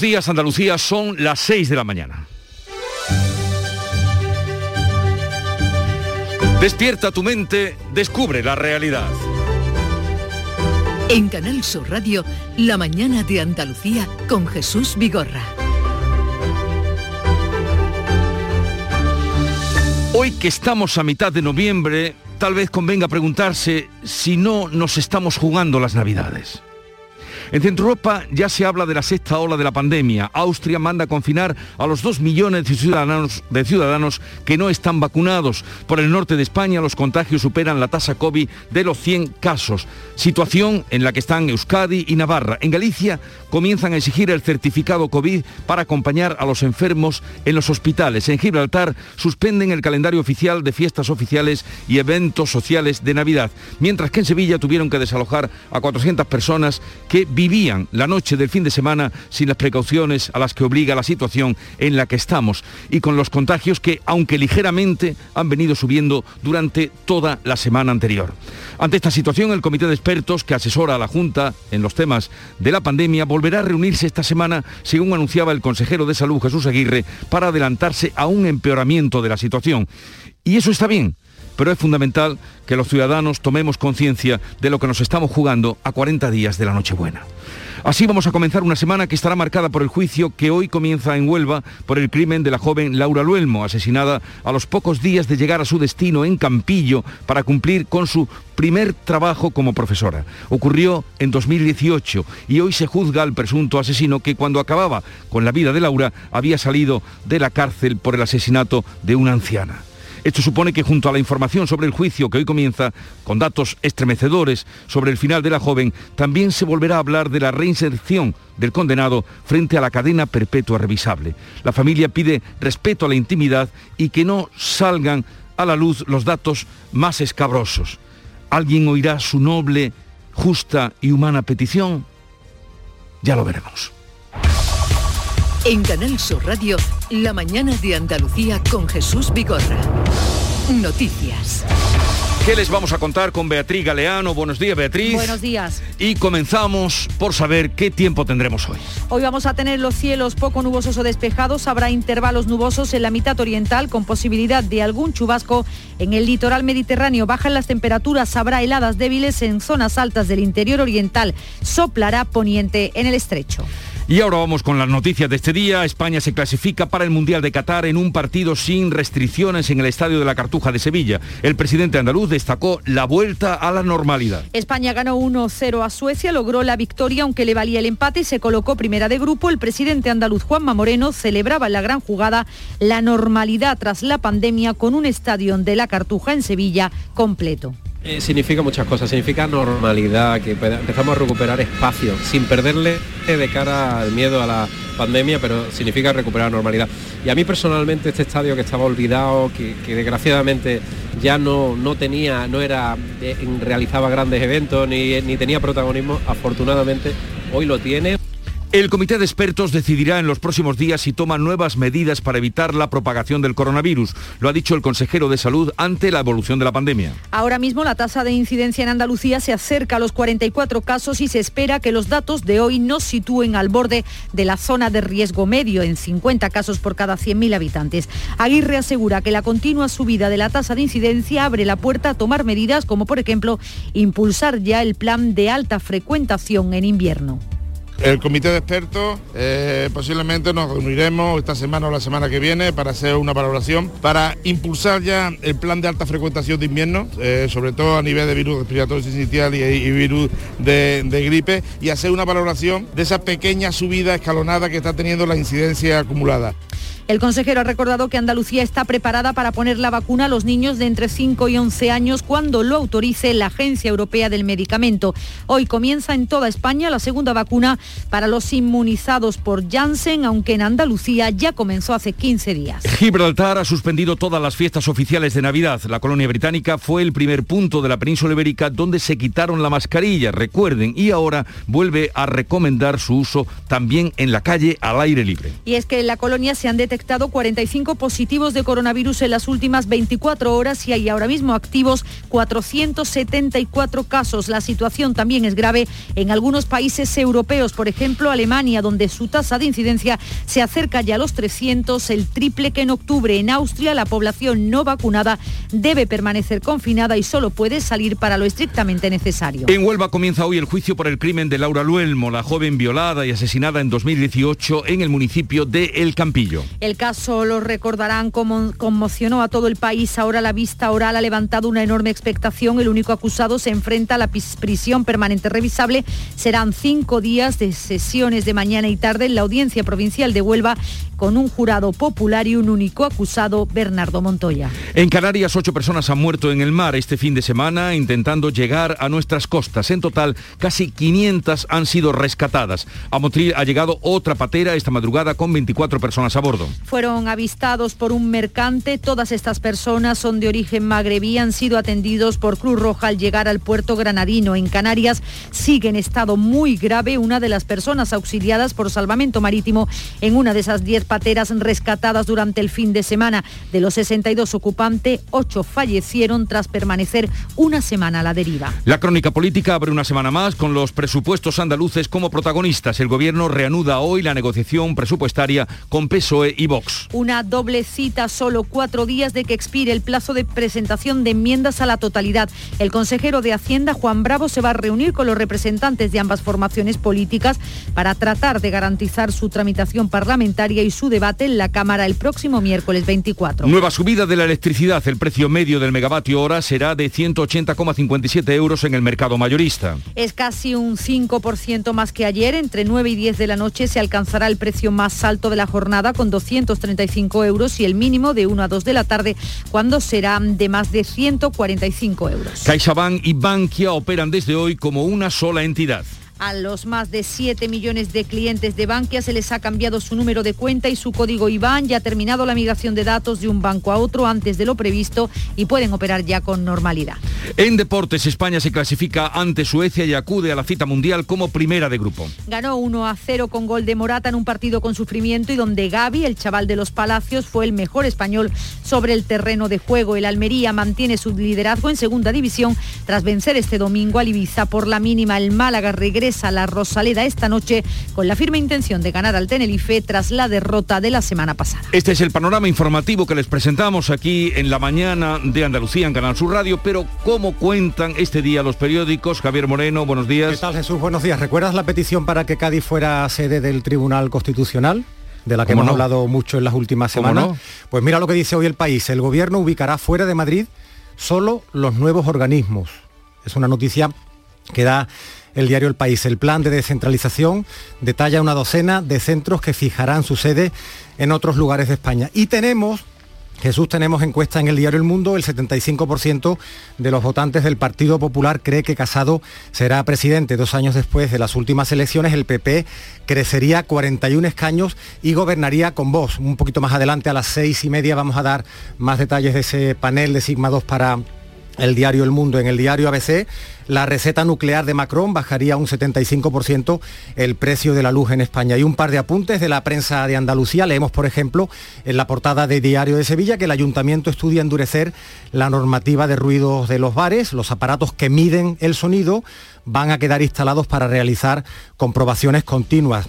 días Andalucía son las 6 de la mañana. Despierta tu mente, descubre la realidad. En Canal Sur Radio, La mañana de Andalucía con Jesús Vigorra. Hoy que estamos a mitad de noviembre, tal vez convenga preguntarse si no nos estamos jugando las Navidades. En Centro Europa ya se habla de la sexta ola de la pandemia. Austria manda a confinar a los dos millones de ciudadanos, de ciudadanos que no están vacunados. Por el norte de España los contagios superan la tasa COVID de los 100 casos. Situación en la que están Euskadi y Navarra. En Galicia comienzan a exigir el certificado COVID para acompañar a los enfermos en los hospitales. En Gibraltar suspenden el calendario oficial de fiestas oficiales y eventos sociales de Navidad. Mientras que en Sevilla tuvieron que desalojar a 400 personas que vivían la noche del fin de semana sin las precauciones a las que obliga la situación en la que estamos y con los contagios que, aunque ligeramente, han venido subiendo durante toda la semana anterior. Ante esta situación, el comité de expertos que asesora a la Junta en los temas de la pandemia volverá a reunirse esta semana, según anunciaba el consejero de Salud Jesús Aguirre, para adelantarse a un empeoramiento de la situación. Y eso está bien pero es fundamental que los ciudadanos tomemos conciencia de lo que nos estamos jugando a 40 días de la Nochebuena. Así vamos a comenzar una semana que estará marcada por el juicio que hoy comienza en Huelva por el crimen de la joven Laura Luelmo, asesinada a los pocos días de llegar a su destino en Campillo para cumplir con su primer trabajo como profesora. Ocurrió en 2018 y hoy se juzga al presunto asesino que cuando acababa con la vida de Laura había salido de la cárcel por el asesinato de una anciana. Esto supone que junto a la información sobre el juicio que hoy comienza, con datos estremecedores sobre el final de la joven, también se volverá a hablar de la reinserción del condenado frente a la cadena perpetua revisable. La familia pide respeto a la intimidad y que no salgan a la luz los datos más escabrosos. ¿Alguien oirá su noble, justa y humana petición? Ya lo veremos. En Canal Sur Radio, La mañana de Andalucía con Jesús Vigorra. Noticias. ¿Qué les vamos a contar con Beatriz Galeano? Buenos días, Beatriz. Buenos días. Y comenzamos por saber qué tiempo tendremos hoy. Hoy vamos a tener los cielos poco nubosos o despejados. Habrá intervalos nubosos en la mitad oriental con posibilidad de algún chubasco en el litoral mediterráneo. Bajan las temperaturas, habrá heladas débiles en zonas altas del interior oriental. Soplará poniente en el estrecho. Y ahora vamos con las noticias de este día. España se clasifica para el Mundial de Qatar en un partido sin restricciones en el Estadio de la Cartuja de Sevilla. El presidente andaluz destacó la vuelta a la normalidad. España ganó 1-0 a Suecia, logró la victoria aunque le valía el empate y se colocó primera de grupo. El presidente andaluz Juanma Moreno celebraba en la gran jugada la normalidad tras la pandemia con un estadio de la Cartuja en Sevilla completo. Eh, significa muchas cosas, significa normalidad, que empezamos a recuperar espacio, sin perderle de cara al miedo a la pandemia, pero significa recuperar normalidad. Y a mí personalmente este estadio que estaba olvidado, que, desgraciadamente ya no, no tenía, no era, eh, realizaba grandes eventos ni, ni tenía protagonismo, afortunadamente hoy lo tiene. El comité de expertos decidirá en los próximos días si toma nuevas medidas para evitar la propagación del coronavirus. Lo ha dicho el consejero de salud ante la evolución de la pandemia. Ahora mismo la tasa de incidencia en Andalucía se acerca a los 44 casos y se espera que los datos de hoy nos sitúen al borde de la zona de riesgo medio en 50 casos por cada 100.000 habitantes. Aguirre asegura que la continua subida de la tasa de incidencia abre la puerta a tomar medidas como por ejemplo impulsar ya el plan de alta frecuentación en invierno. El comité de expertos eh, posiblemente nos reuniremos esta semana o la semana que viene para hacer una valoración, para impulsar ya el plan de alta frecuentación de invierno, eh, sobre todo a nivel de virus respiratorio sincitial y, virus de, de, gripe, y hacer una valoración de esa pequeña subida escalonada que está teniendo la incidencia acumulada. El consejero ha recordado que Andalucía está preparada para poner la vacuna a los niños de entre 5 y 11 años cuando lo autorice la Agencia Europea del Medicamento. Hoy comienza en toda España la segunda vacuna para los inmunizados por Janssen, aunque en Andalucía ya comenzó hace 15 días. Gibraltar ha suspendido todas las fiestas oficiales de Navidad. La colonia británica fue el primer punto de la península ibérica donde se quitaron la mascarilla, recuerden, y ahora vuelve a recomendar su uso también en la calle al aire libre. Y es que en la colonia se han detectado detectado 45 positivos de coronavirus en las últimas 24 horas y hay ahora mismo activos 474 casos. La situación también es grave en algunos países europeos, por ejemplo Alemania, donde su tasa de incidencia se acerca ya a los 300, el triple que en octubre. En Austria la población no vacunada debe permanecer confinada y solo puede salir para lo estrictamente necesario. En Huelva comienza hoy el juicio por el crimen de Laura Luelmo, la joven violada y asesinada en 2018 en el municipio de El Campillo. Caso, lo recordarán, como conmocionó a todo el país. Ahora la vista oral ha levantado una enorme expectación. El único acusado se enfrenta a la prisión permanente revisable. Serán cinco días de sesiones de mañana y tarde en la Audiencia Provincial de Huelva con un jurado popular y un único acusado, Bernardo Montoya. En Canarias, ocho personas han muerto en el mar este fin de semana intentando llegar a nuestras costas. En total, casi 500 han sido rescatadas. A Motril ha llegado otra patera esta madrugada con 24 personas a bordo. Fueron avistados por un mercante. Todas estas personas son de origen magrebí. Han sido atendidos por Cruz Roja al llegar al puerto granadino. En Canarias sigue en estado muy grave una de las personas auxiliadas por salvamento marítimo en una de esas 10 pateras rescatadas durante el fin de semana. De los 62 ocupantes, 8 fallecieron tras permanecer una semana a la deriva. La crónica política abre una semana más con los presupuestos andaluces como protagonistas. El gobierno reanuda hoy la negociación presupuestaria con PSOE y Vox. Una doble cita, solo cuatro días de que expire el plazo de presentación de enmiendas a la totalidad. El consejero de Hacienda, Juan Bravo, se va a reunir con los representantes de ambas formaciones políticas para tratar de garantizar su tramitación parlamentaria y su debate en la Cámara el próximo miércoles 24. Nueva subida de la electricidad. El precio medio del megavatio hora será de 180,57 euros en el mercado mayorista. Es casi un 5% más que ayer. Entre 9 y 10 de la noche se alcanzará el precio más alto de la jornada con 235 euros y el mínimo de 1 a 2 de la tarde cuando será de más de 145 euros. CaixaBank y Bankia operan desde hoy como una sola entidad. A los más de 7 millones de clientes de Bankia se les ha cambiado su número de cuenta y su código IBAN. Ya ha terminado la migración de datos de un banco a otro antes de lo previsto y pueden operar ya con normalidad. En deportes, España se clasifica ante Suecia y acude a la cita mundial como primera de grupo. Ganó 1 a 0 con gol de Morata en un partido con sufrimiento y donde Gaby, el chaval de los Palacios, fue el mejor español sobre el terreno de juego. El Almería mantiene su liderazgo en segunda división tras vencer este domingo al Ibiza por la mínima. El Málaga regresa a la Rosaleda esta noche con la firme intención de ganar al Tenerife tras la derrota de la semana pasada. Este es el panorama informativo que les presentamos aquí en la mañana de Andalucía en Canal Sur Radio, pero ¿cómo cuentan este día los periódicos? Javier Moreno, buenos días. ¿Qué tal Jesús? Buenos días. ¿Recuerdas la petición para que Cádiz fuera sede del Tribunal Constitucional? de la que hemos hablado mucho en las últimas semanas. Pues mira lo que dice hoy el país. El gobierno ubicará fuera de Madrid solo los nuevos organismos. Es una noticia que da el diario El País. El plan de descentralización detalla una docena de centros que fijarán su sede en otros lugares de España. Y tenemos Jesús, tenemos encuesta en el diario El Mundo, el 75% de los votantes del Partido Popular cree que Casado será presidente. Dos años después de las últimas elecciones, el PP crecería 41 escaños y gobernaría con voz. Un poquito más adelante, a las seis y media, vamos a dar más detalles de ese panel de Sigma 2 para el diario El Mundo. En el diario ABC, la receta nuclear de Macron bajaría un 75% el precio de la luz en España. Y un par de apuntes de la prensa de Andalucía. Leemos, por ejemplo, en la portada de Diario de Sevilla que el ayuntamiento estudia endurecer la normativa de ruidos de los bares. Los aparatos que miden el sonido van a quedar instalados para realizar comprobaciones continuas.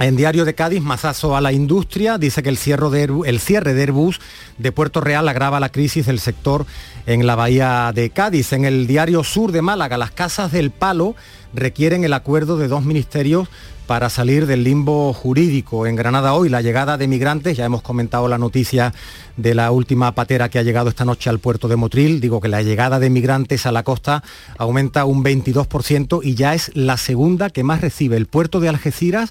En Diario de Cádiz, mazazo a la industria, dice que el cierre, de el cierre de Airbus de Puerto Real agrava la crisis del sector en la bahía de Cádiz. En el Diario Sur de Málaga, las casas del palo requieren el acuerdo de dos ministerios para salir del limbo jurídico. En Granada hoy la llegada de migrantes, ya hemos comentado la noticia de la última patera que ha llegado esta noche al puerto de Motril, digo que la llegada de migrantes a la costa aumenta un 22% y ya es la segunda que más recibe el puerto de Algeciras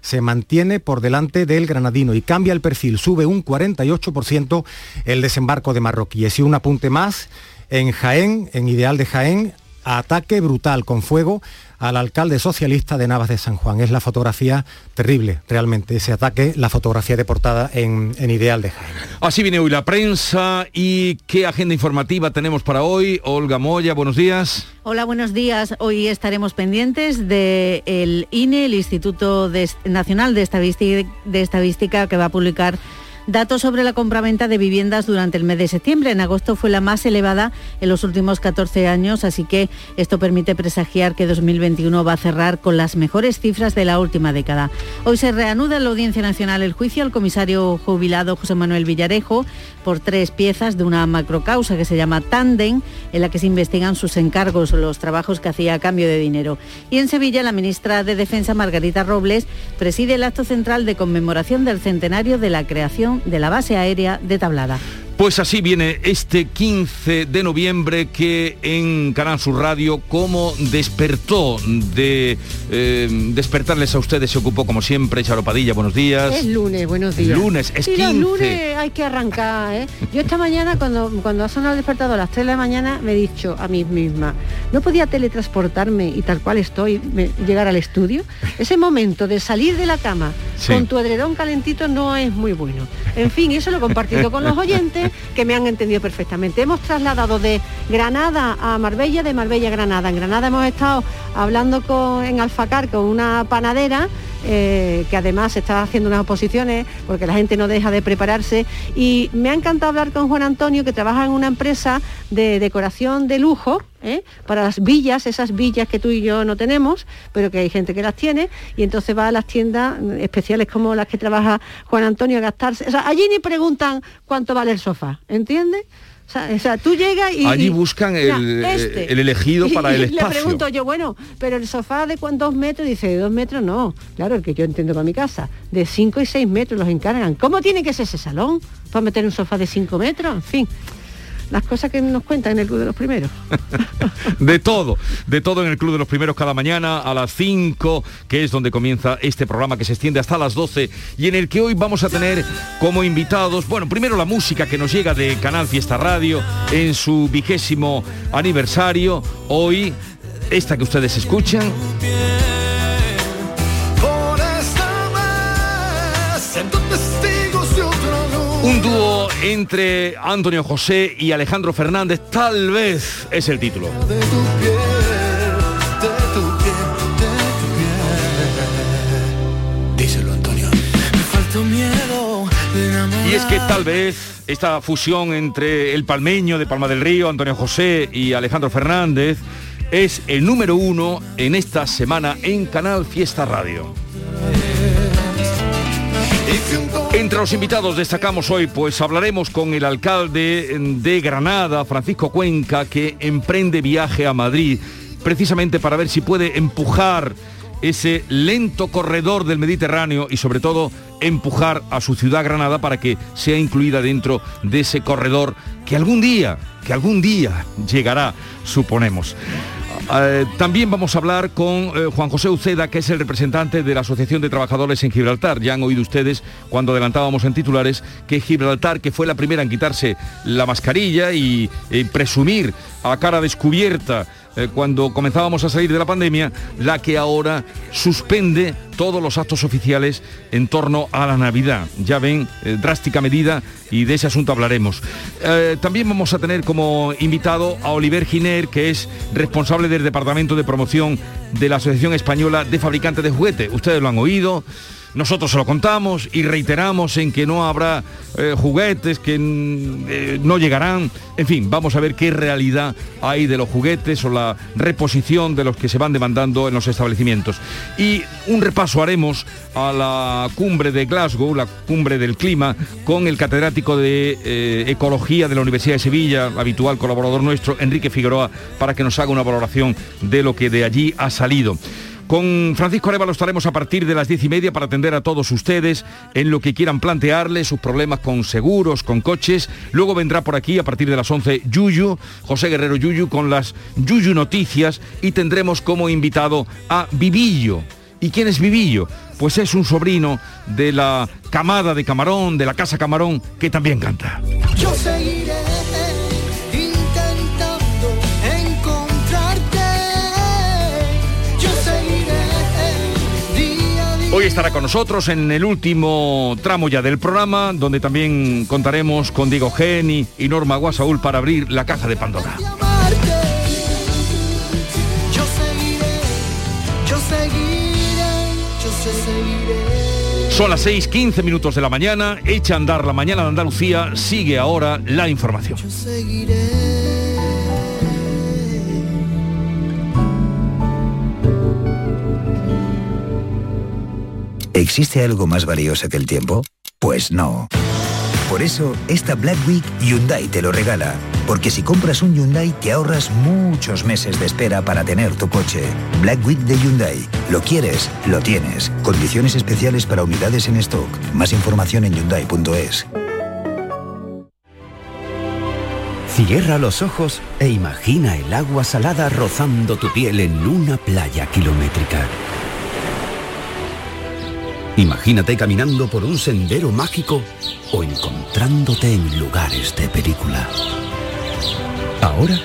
se mantiene por delante del granadino y cambia el perfil, sube un 48% el desembarco de Marroquíes. Y un apunte más, en Jaén, en Ideal de Jaén, ataque brutal con fuego al alcalde socialista de Navas de San Juan. Es la fotografía terrible, realmente, ese ataque, la fotografía de portada en, Ideal de Jaén. Así viene hoy la prensa y qué agenda informativa tenemos para hoy. Olga Moya, buenos días. Hola, buenos días. Hoy estaremos pendientes del INE, el Instituto Nacional de Estadística, de Estadística, que va a publicar Datos sobre la compraventa de viviendas durante el mes de septiembre. En agosto fue la más elevada en los últimos 14 años, así que esto permite presagiar que 2021 va a cerrar con las mejores cifras de la última década. Hoy se reanuda en la Audiencia Nacional el juicio al comisario jubilado José Manuel Villarejo por tres piezas de una macrocausa que se llama Tanden, en la que se investigan sus encargos, los trabajos que hacía a cambio de dinero. Y en Sevilla, la ministra de Defensa, Margarita Robles, preside el acto central de conmemoración del centenario de la creación de la base aérea de Tablada. Pues así viene este 15 de noviembre que en Canal Sur Radio, como despertó de eh, despertarles a ustedes, se ocupó como siempre, Charo Padilla, buenos días. Es lunes, buenos días. Lunes, es Sí, 15. los lunes hay que arrancar, ¿eh? Yo esta mañana, cuando, cuando ha sonado el despertador a las 3 de la mañana, me he dicho a mí misma, no podía teletransportarme y tal cual estoy, me- llegar al estudio. Ese momento de salir de la cama Sí. con tu edredón calentito no es muy bueno. En fin, eso lo he compartido con los oyentes que me han entendido perfectamente. Hemos trasladado de Granada a Marbella, de Marbella a Granada. En Granada hemos estado hablando con, en Alfacar con una panadera eh, que además está haciendo unas oposiciones porque la gente no deja de prepararse y me ha encantado hablar con Juan Antonio que trabaja en una empresa de decoración de lujo ¿eh? para las villas, esas villas que tú y yo no tenemos, pero que hay gente que las tiene y entonces va a las tiendas especiales como las que trabaja Juan Antonio a gastarse. O sea, allí ni preguntan cuánto vale el sofá, ¿entiendes? O sea, o sea, tú llegas y... Allí y- buscan el- Mira, el elegido para el Y espacio. Le pregunto yo, bueno, pero el sofá de cuántos metros, dice, de dos metros no. Claro, el que yo entiendo para mi casa. De cinco y seis metros los encargan. ¿Cómo tiene que ser ese salón para meter un sofá de cinco metros? En fin, las cosas que nos cuentan en el Club de los Primeros. De todo, de todo en el Club de los Primeros cada mañana a las 5, que es donde comienza este programa que se extiende hasta las 12 y en el que hoy vamos a tener como invitados, bueno, primero la música que nos llega de Canal Fiesta Radio en su vigésimo aniversario, hoy esta que ustedes escuchan, un dúo entre Antonio José y Alejandro Fernández, tal vez es el título. Díselo, Antonio. Y es que tal vez esta fusión entre el palmeño de Palma del Río, Antonio José y Alejandro Fernández, es el número uno en esta semana en Canal Fiesta Radio. Entre los invitados destacamos hoy, pues hablaremos con el alcalde de Granada, Francisco Cuenca, que emprende viaje a Madrid, precisamente para ver si puede empujar ese lento corredor del Mediterráneo y sobre todo empujar a su ciudad Granada para que sea incluida dentro de ese corredor que algún día, que algún día llegará, suponemos. Eh, también vamos a hablar con eh, Juan José Uceda, que es el representante de la Asociación de Trabajadores en Gibraltar. Ya han oído ustedes cuando adelantábamos en titulares que Gibraltar, que fue la primera en quitarse la mascarilla y eh, presumir a cara descubierta eh, cuando comenzábamos a salir de la pandemia, la que ahora suspende todos los actos oficiales en torno a la Navidad. Ya ven, eh, drástica medida y de ese asunto hablaremos. Eh, también vamos a tener como invitado a Oliver Giner, que es responsable del Departamento de Promoción de la Asociación Española de Fabricantes de Juguetes. Ustedes lo han oído. Nosotros se lo contamos y reiteramos en que no habrá eh, juguetes, que mm, eh, no llegarán. En fin, vamos a ver qué realidad hay de los juguetes o la reposición de los que se van demandando en los establecimientos. Y un repaso haremos a la cumbre de Glasgow, la cumbre del clima, con el catedrático de eh, Ecología de la Universidad de Sevilla, habitual colaborador nuestro, Enrique Figueroa, para que nos haga una valoración de lo que de allí ha salido. Con Francisco Arevalo estaremos a partir de las diez y media para atender a todos ustedes en lo que quieran plantearle, sus problemas con seguros, con coches. Luego vendrá por aquí a partir de las 11 Yuyu, José Guerrero Yuyu, con las Yuyu Noticias y tendremos como invitado a Vivillo. ¿Y quién es Vivillo? Pues es un sobrino de la camada de Camarón, de la Casa Camarón, que también canta. Hoy estará con nosotros en el último tramo ya del programa, donde también contaremos con Diego Geni y Norma Guasaúl para abrir la caja de Pandora. Son las 6, 15 minutos de la mañana, echa a andar la mañana de Andalucía, sigue ahora la información. ¿Existe algo más valioso que el tiempo? Pues no. Por eso, esta Black Week Hyundai te lo regala. Porque si compras un Hyundai te ahorras muchos meses de espera para tener tu coche. Black Week de Hyundai. Lo quieres, lo tienes. Condiciones especiales para unidades en stock. Más información en hyundai.es. Cierra los ojos e imagina el agua salada rozando tu piel en una playa kilométrica. Imagínate caminando por un sendero mágico o encontrándote en lugares de película. Ahora,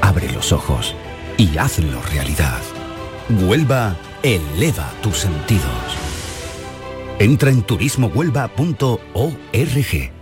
abre los ojos y hazlo realidad. Huelva eleva tus sentidos. Entra en turismohuelva.org.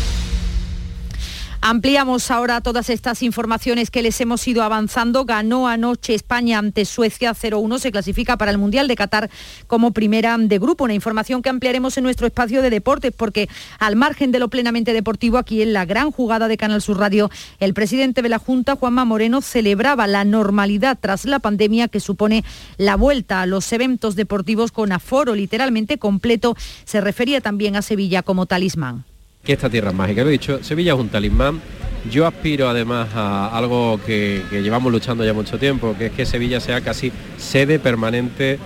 Ampliamos ahora todas estas informaciones que les hemos ido avanzando. Ganó anoche España ante Suecia 0-1, se clasifica para el Mundial de Qatar como primera de grupo. Una información que ampliaremos en nuestro espacio de deportes porque al margen de lo plenamente deportivo, aquí en la gran jugada de Canal Sur Radio, el presidente de la Junta, Juanma Moreno, celebraba la normalidad tras la pandemia que supone la vuelta a los eventos deportivos con aforo literalmente completo. Se refería también a Sevilla como talismán que esta tierra es mágica. Lo he dicho, Sevilla es un talismán. Yo aspiro además a algo que, llevamos luchando ya mucho tiempo, que es que Sevilla sea casi sede permanente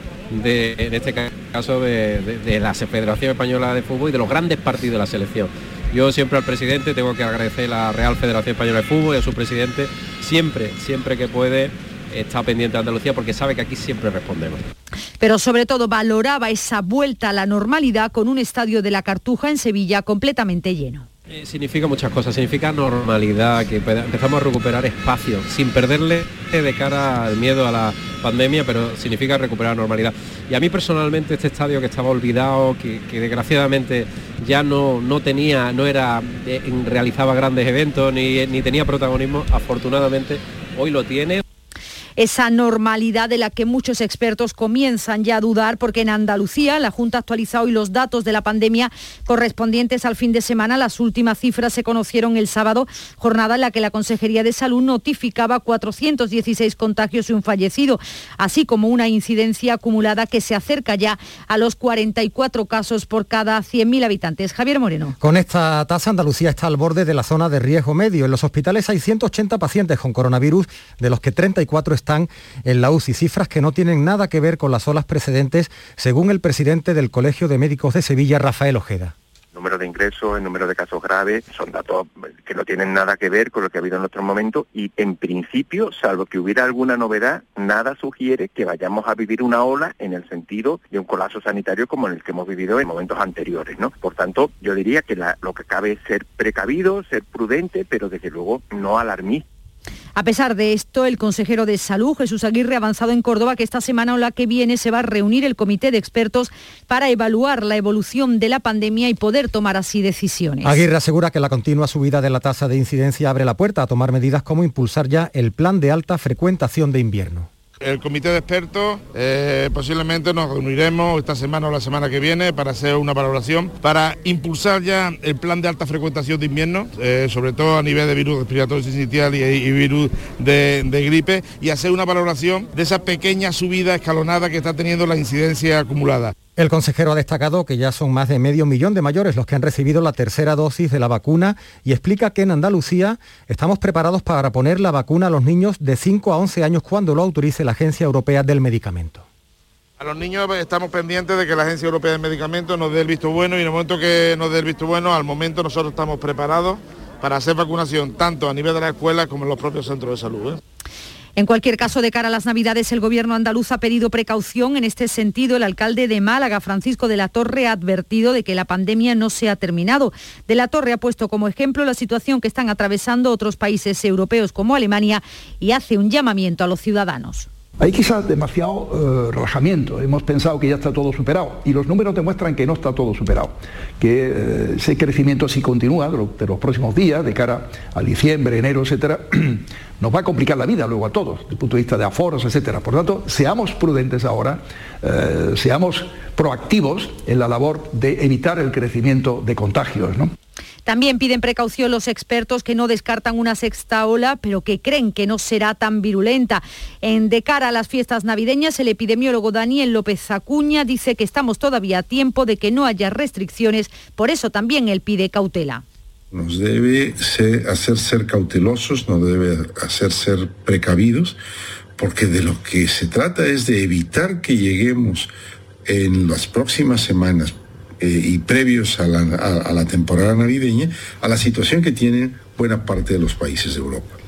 de, en este caso, de, la Federación Española de Fútbol y de los grandes partidos de la selección. Yo siempre al presidente tengo que agradecer a la Real Federación Española de Fútbol y a su presidente, siempre, siempre que puede, está pendiente de Andalucía porque sabe que aquí siempre respondemos. Pero sobre todo valoraba esa vuelta a la normalidad con un estadio de la Cartuja en Sevilla completamente lleno. Eh, significa muchas cosas, significa normalidad, que empezamos a recuperar espacio, sin perderle de cara al miedo a la pandemia, pero significa recuperar normalidad. Y a mí personalmente este estadio que estaba olvidado, que, desgraciadamente ya no, no tenía, no era, eh, realizaba grandes eventos ni, ni tenía protagonismo, afortunadamente hoy lo tiene esa normalidad de la que muchos expertos comienzan ya a dudar, porque en Andalucía la Junta ha actualizado hoy los datos de la pandemia correspondientes al fin de semana. Las últimas cifras se conocieron el sábado, jornada en la que la Consejería de Salud notificaba 416 contagios y un fallecido, así como una incidencia acumulada que se acerca ya a los 44 casos por cada 100.000 habitantes. Javier Moreno. Con esta tasa, Andalucía está al borde de la zona de riesgo medio. En los hospitales hay 180 pacientes con coronavirus, de los que 34 están están en la UCI, cifras que no tienen nada que ver con las olas precedentes, según el presidente del Colegio de Médicos de Sevilla, Rafael Ojeda número de ingresos, el número de casos graves, son datos que no tienen nada que ver con lo que ha habido en otros momentos y en principio, salvo que hubiera alguna novedad, nada sugiere que vayamos a vivir una ola en el sentido de un colapso sanitario como el que hemos vivido en momentos anteriores, ¿no? Por tanto, yo diría que lo que cabe es ser precavido, ser prudente, pero desde luego no alarmista a pesar de esto, el consejero de Salud, Jesús Aguirre, ha avanzado en Córdoba que esta semana o la que viene se va a reunir el comité de expertos para evaluar la evolución de la pandemia y poder tomar así decisiones. Aguirre asegura que la continua subida de la tasa de incidencia abre la puerta a tomar medidas como impulsar ya el plan de alta frecuentación de invierno. El comité de expertos eh, posiblemente nos reuniremos esta semana o la semana que viene para hacer una valoración, para impulsar ya el plan de alta frecuentación de invierno, eh, sobre todo a nivel de virus respiratorio sincitial y, virus de, de, gripe, y hacer una valoración de esa pequeña subida escalonada que está teniendo la incidencia acumulada. El consejero ha destacado que ya son más de medio millón de mayores los que han recibido la tercera dosis de la vacuna y explica que en Andalucía estamos preparados para poner la vacuna a los niños de 5 a 11 años cuando lo autorice la Agencia Europea del Medicamento. A los niños estamos pendientes de que la Agencia Europea del Medicamento nos dé el visto bueno y en el momento que nos dé el visto bueno, al momento nosotros estamos preparados para hacer vacunación tanto a nivel de la escuela como en los propios centros de salud. ¿eh? En cualquier caso, de cara a las Navidades, el gobierno andaluz ha pedido precaución. En este sentido, el alcalde de Málaga, Francisco de la Torre, ha advertido de que la pandemia no se ha terminado. De la Torre ha puesto como ejemplo la situación que están atravesando otros países europeos como Alemania y hace un llamamiento a los ciudadanos. Hay quizás demasiado eh, relajamiento, hemos pensado que ya está todo superado y los números demuestran que no está todo superado, que eh, ese crecimiento si continúa de, los próximos días, de cara a diciembre, enero, etcétera, nos va a complicar la vida luego a todos, desde el punto de vista de aforos, etcétera. Por tanto, seamos prudentes ahora, eh, seamos proactivos en la labor de evitar el crecimiento de contagios. ¿no? También piden precaución los expertos que no descartan una sexta ola, pero que creen que no será tan virulenta. En de cara a las fiestas navideñas, el epidemiólogo Daniel López Acuña dice que estamos todavía a tiempo de que no haya restricciones, por eso también él pide cautela. Nos debe hacer ser cautelosos, nos debe hacer ser precavidos, porque de lo que se trata es de evitar que lleguemos en las próximas semanas eh, y previos a la, a la temporada navideña a la situación que tienen buena parte de los países de Europa.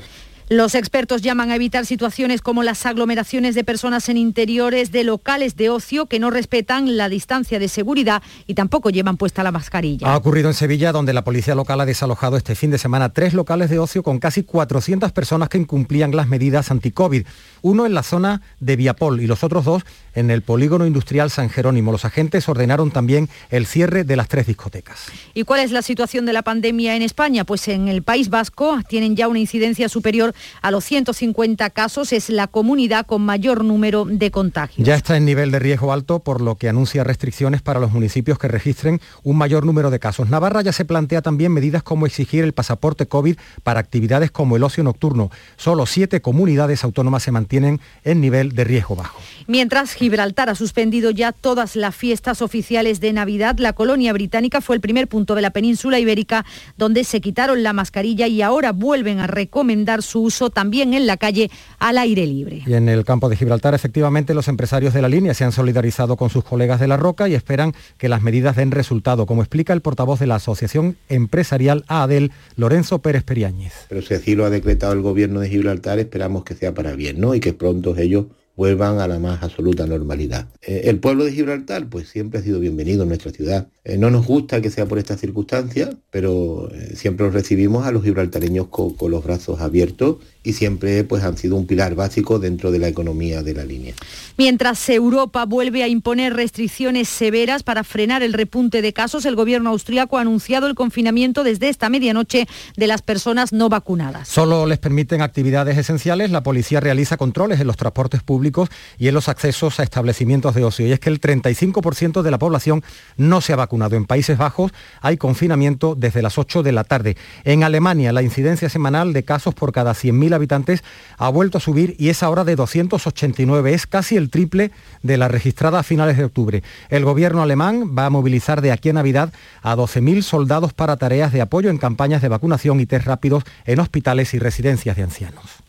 Los expertos llaman a evitar situaciones como las aglomeraciones de personas en interiores de locales de ocio que no respetan la distancia de seguridad y tampoco llevan puesta la mascarilla. Ha ocurrido en Sevilla, donde la policía local ha desalojado este fin de semana tres locales de ocio con casi 400 personas que incumplían las medidas anti-COVID. Uno en la zona de Viapol y los otros dos en el polígono industrial San Jerónimo. Los agentes ordenaron también el cierre de las tres discotecas. ¿Y cuál es la situación de la pandemia en España? Pues en el País Vasco tienen ya una incidencia superior a los 150 casos. Es la comunidad con mayor número de contagios. Ya está en nivel de riesgo alto, por lo que anuncia restricciones para los municipios que registren un mayor número de casos. Navarra ya se plantea también medidas como exigir el pasaporte COVID para actividades como el ocio nocturno. Solo siete comunidades autónomas se mantienen en nivel de riesgo bajo. Mientras Gibraltar ha suspendido ya todas las fiestas oficiales de Navidad, la colonia británica fue el primer punto de la península ibérica donde se quitaron la mascarilla y ahora vuelven a recomendar su uso también en la calle al aire libre. Y en el campo de Gibraltar, efectivamente, los empresarios de la línea se han solidarizado con sus colegas de la Roca y esperan que las medidas den resultado, como explica el portavoz de la Asociación Empresarial AADEL, Lorenzo Pérez Periáñez. Pero si así lo ha decretado el gobierno de Gibraltar, esperamos que sea para bien, ¿no? Y que pronto ellos vuelvan a la más absoluta normalidad. Eh, el pueblo de Gibraltar pues siempre ha sido bienvenido en nuestra ciudad. Eh, no nos gusta que sea por estas circunstancias, pero eh, siempre los recibimos a los gibraltareños con, con, los brazos abiertos y siempre pues han sido un pilar básico dentro de la economía de la línea. Mientras Europa vuelve a imponer restricciones severas para frenar el repunte de casos, el gobierno austriaco ha anunciado el confinamiento desde esta medianoche de las personas no vacunadas. Solo les permiten actividades esenciales, la policía realiza controles en los transportes públicos y en los accesos a establecimientos de ocio. Y es que el 35% de la población no se ha vacunado. En Países Bajos hay confinamiento desde las 8 de la tarde. En Alemania la incidencia semanal de casos por cada 100.000 habitantes ha vuelto a subir y es ahora de 289. Es casi el triple de la registrada a finales de octubre. El gobierno alemán va a movilizar de aquí a Navidad a 12.000 soldados para tareas de apoyo en campañas de vacunación y test rápidos en hospitales y residencias de ancianos.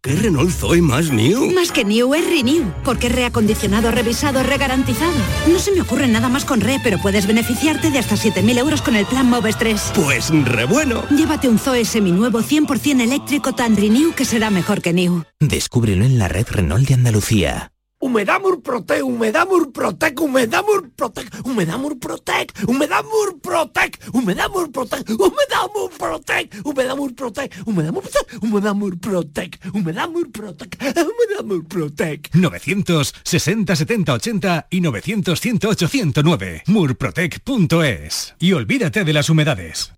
¿Qué Renault Zoe más new? Más que new es renew, porque es reacondicionado, revisado, regarantizado. No se me ocurre nada más con re, pero puedes beneficiarte de hasta 7.000 euros con el plan Moves 3. Pues re bueno. Llévate un Zoe seminuevo 100% eléctrico tan renew que será mejor que new. Descúbrelo en la red Renault de Andalucía. Humedamur Protec, Humedamur Protec, Humedamur Protec, Humedamur Protec, Humedamur Protec, Humedamur Protec, Humedamur Protec, Humedamur Protec, Humedamur Protec, Humedamur Protec, Humedamur Protec, Humedamur Protec. 960 70 80 y 900 108 109. murprotec.es. Y olvídate de las humedades.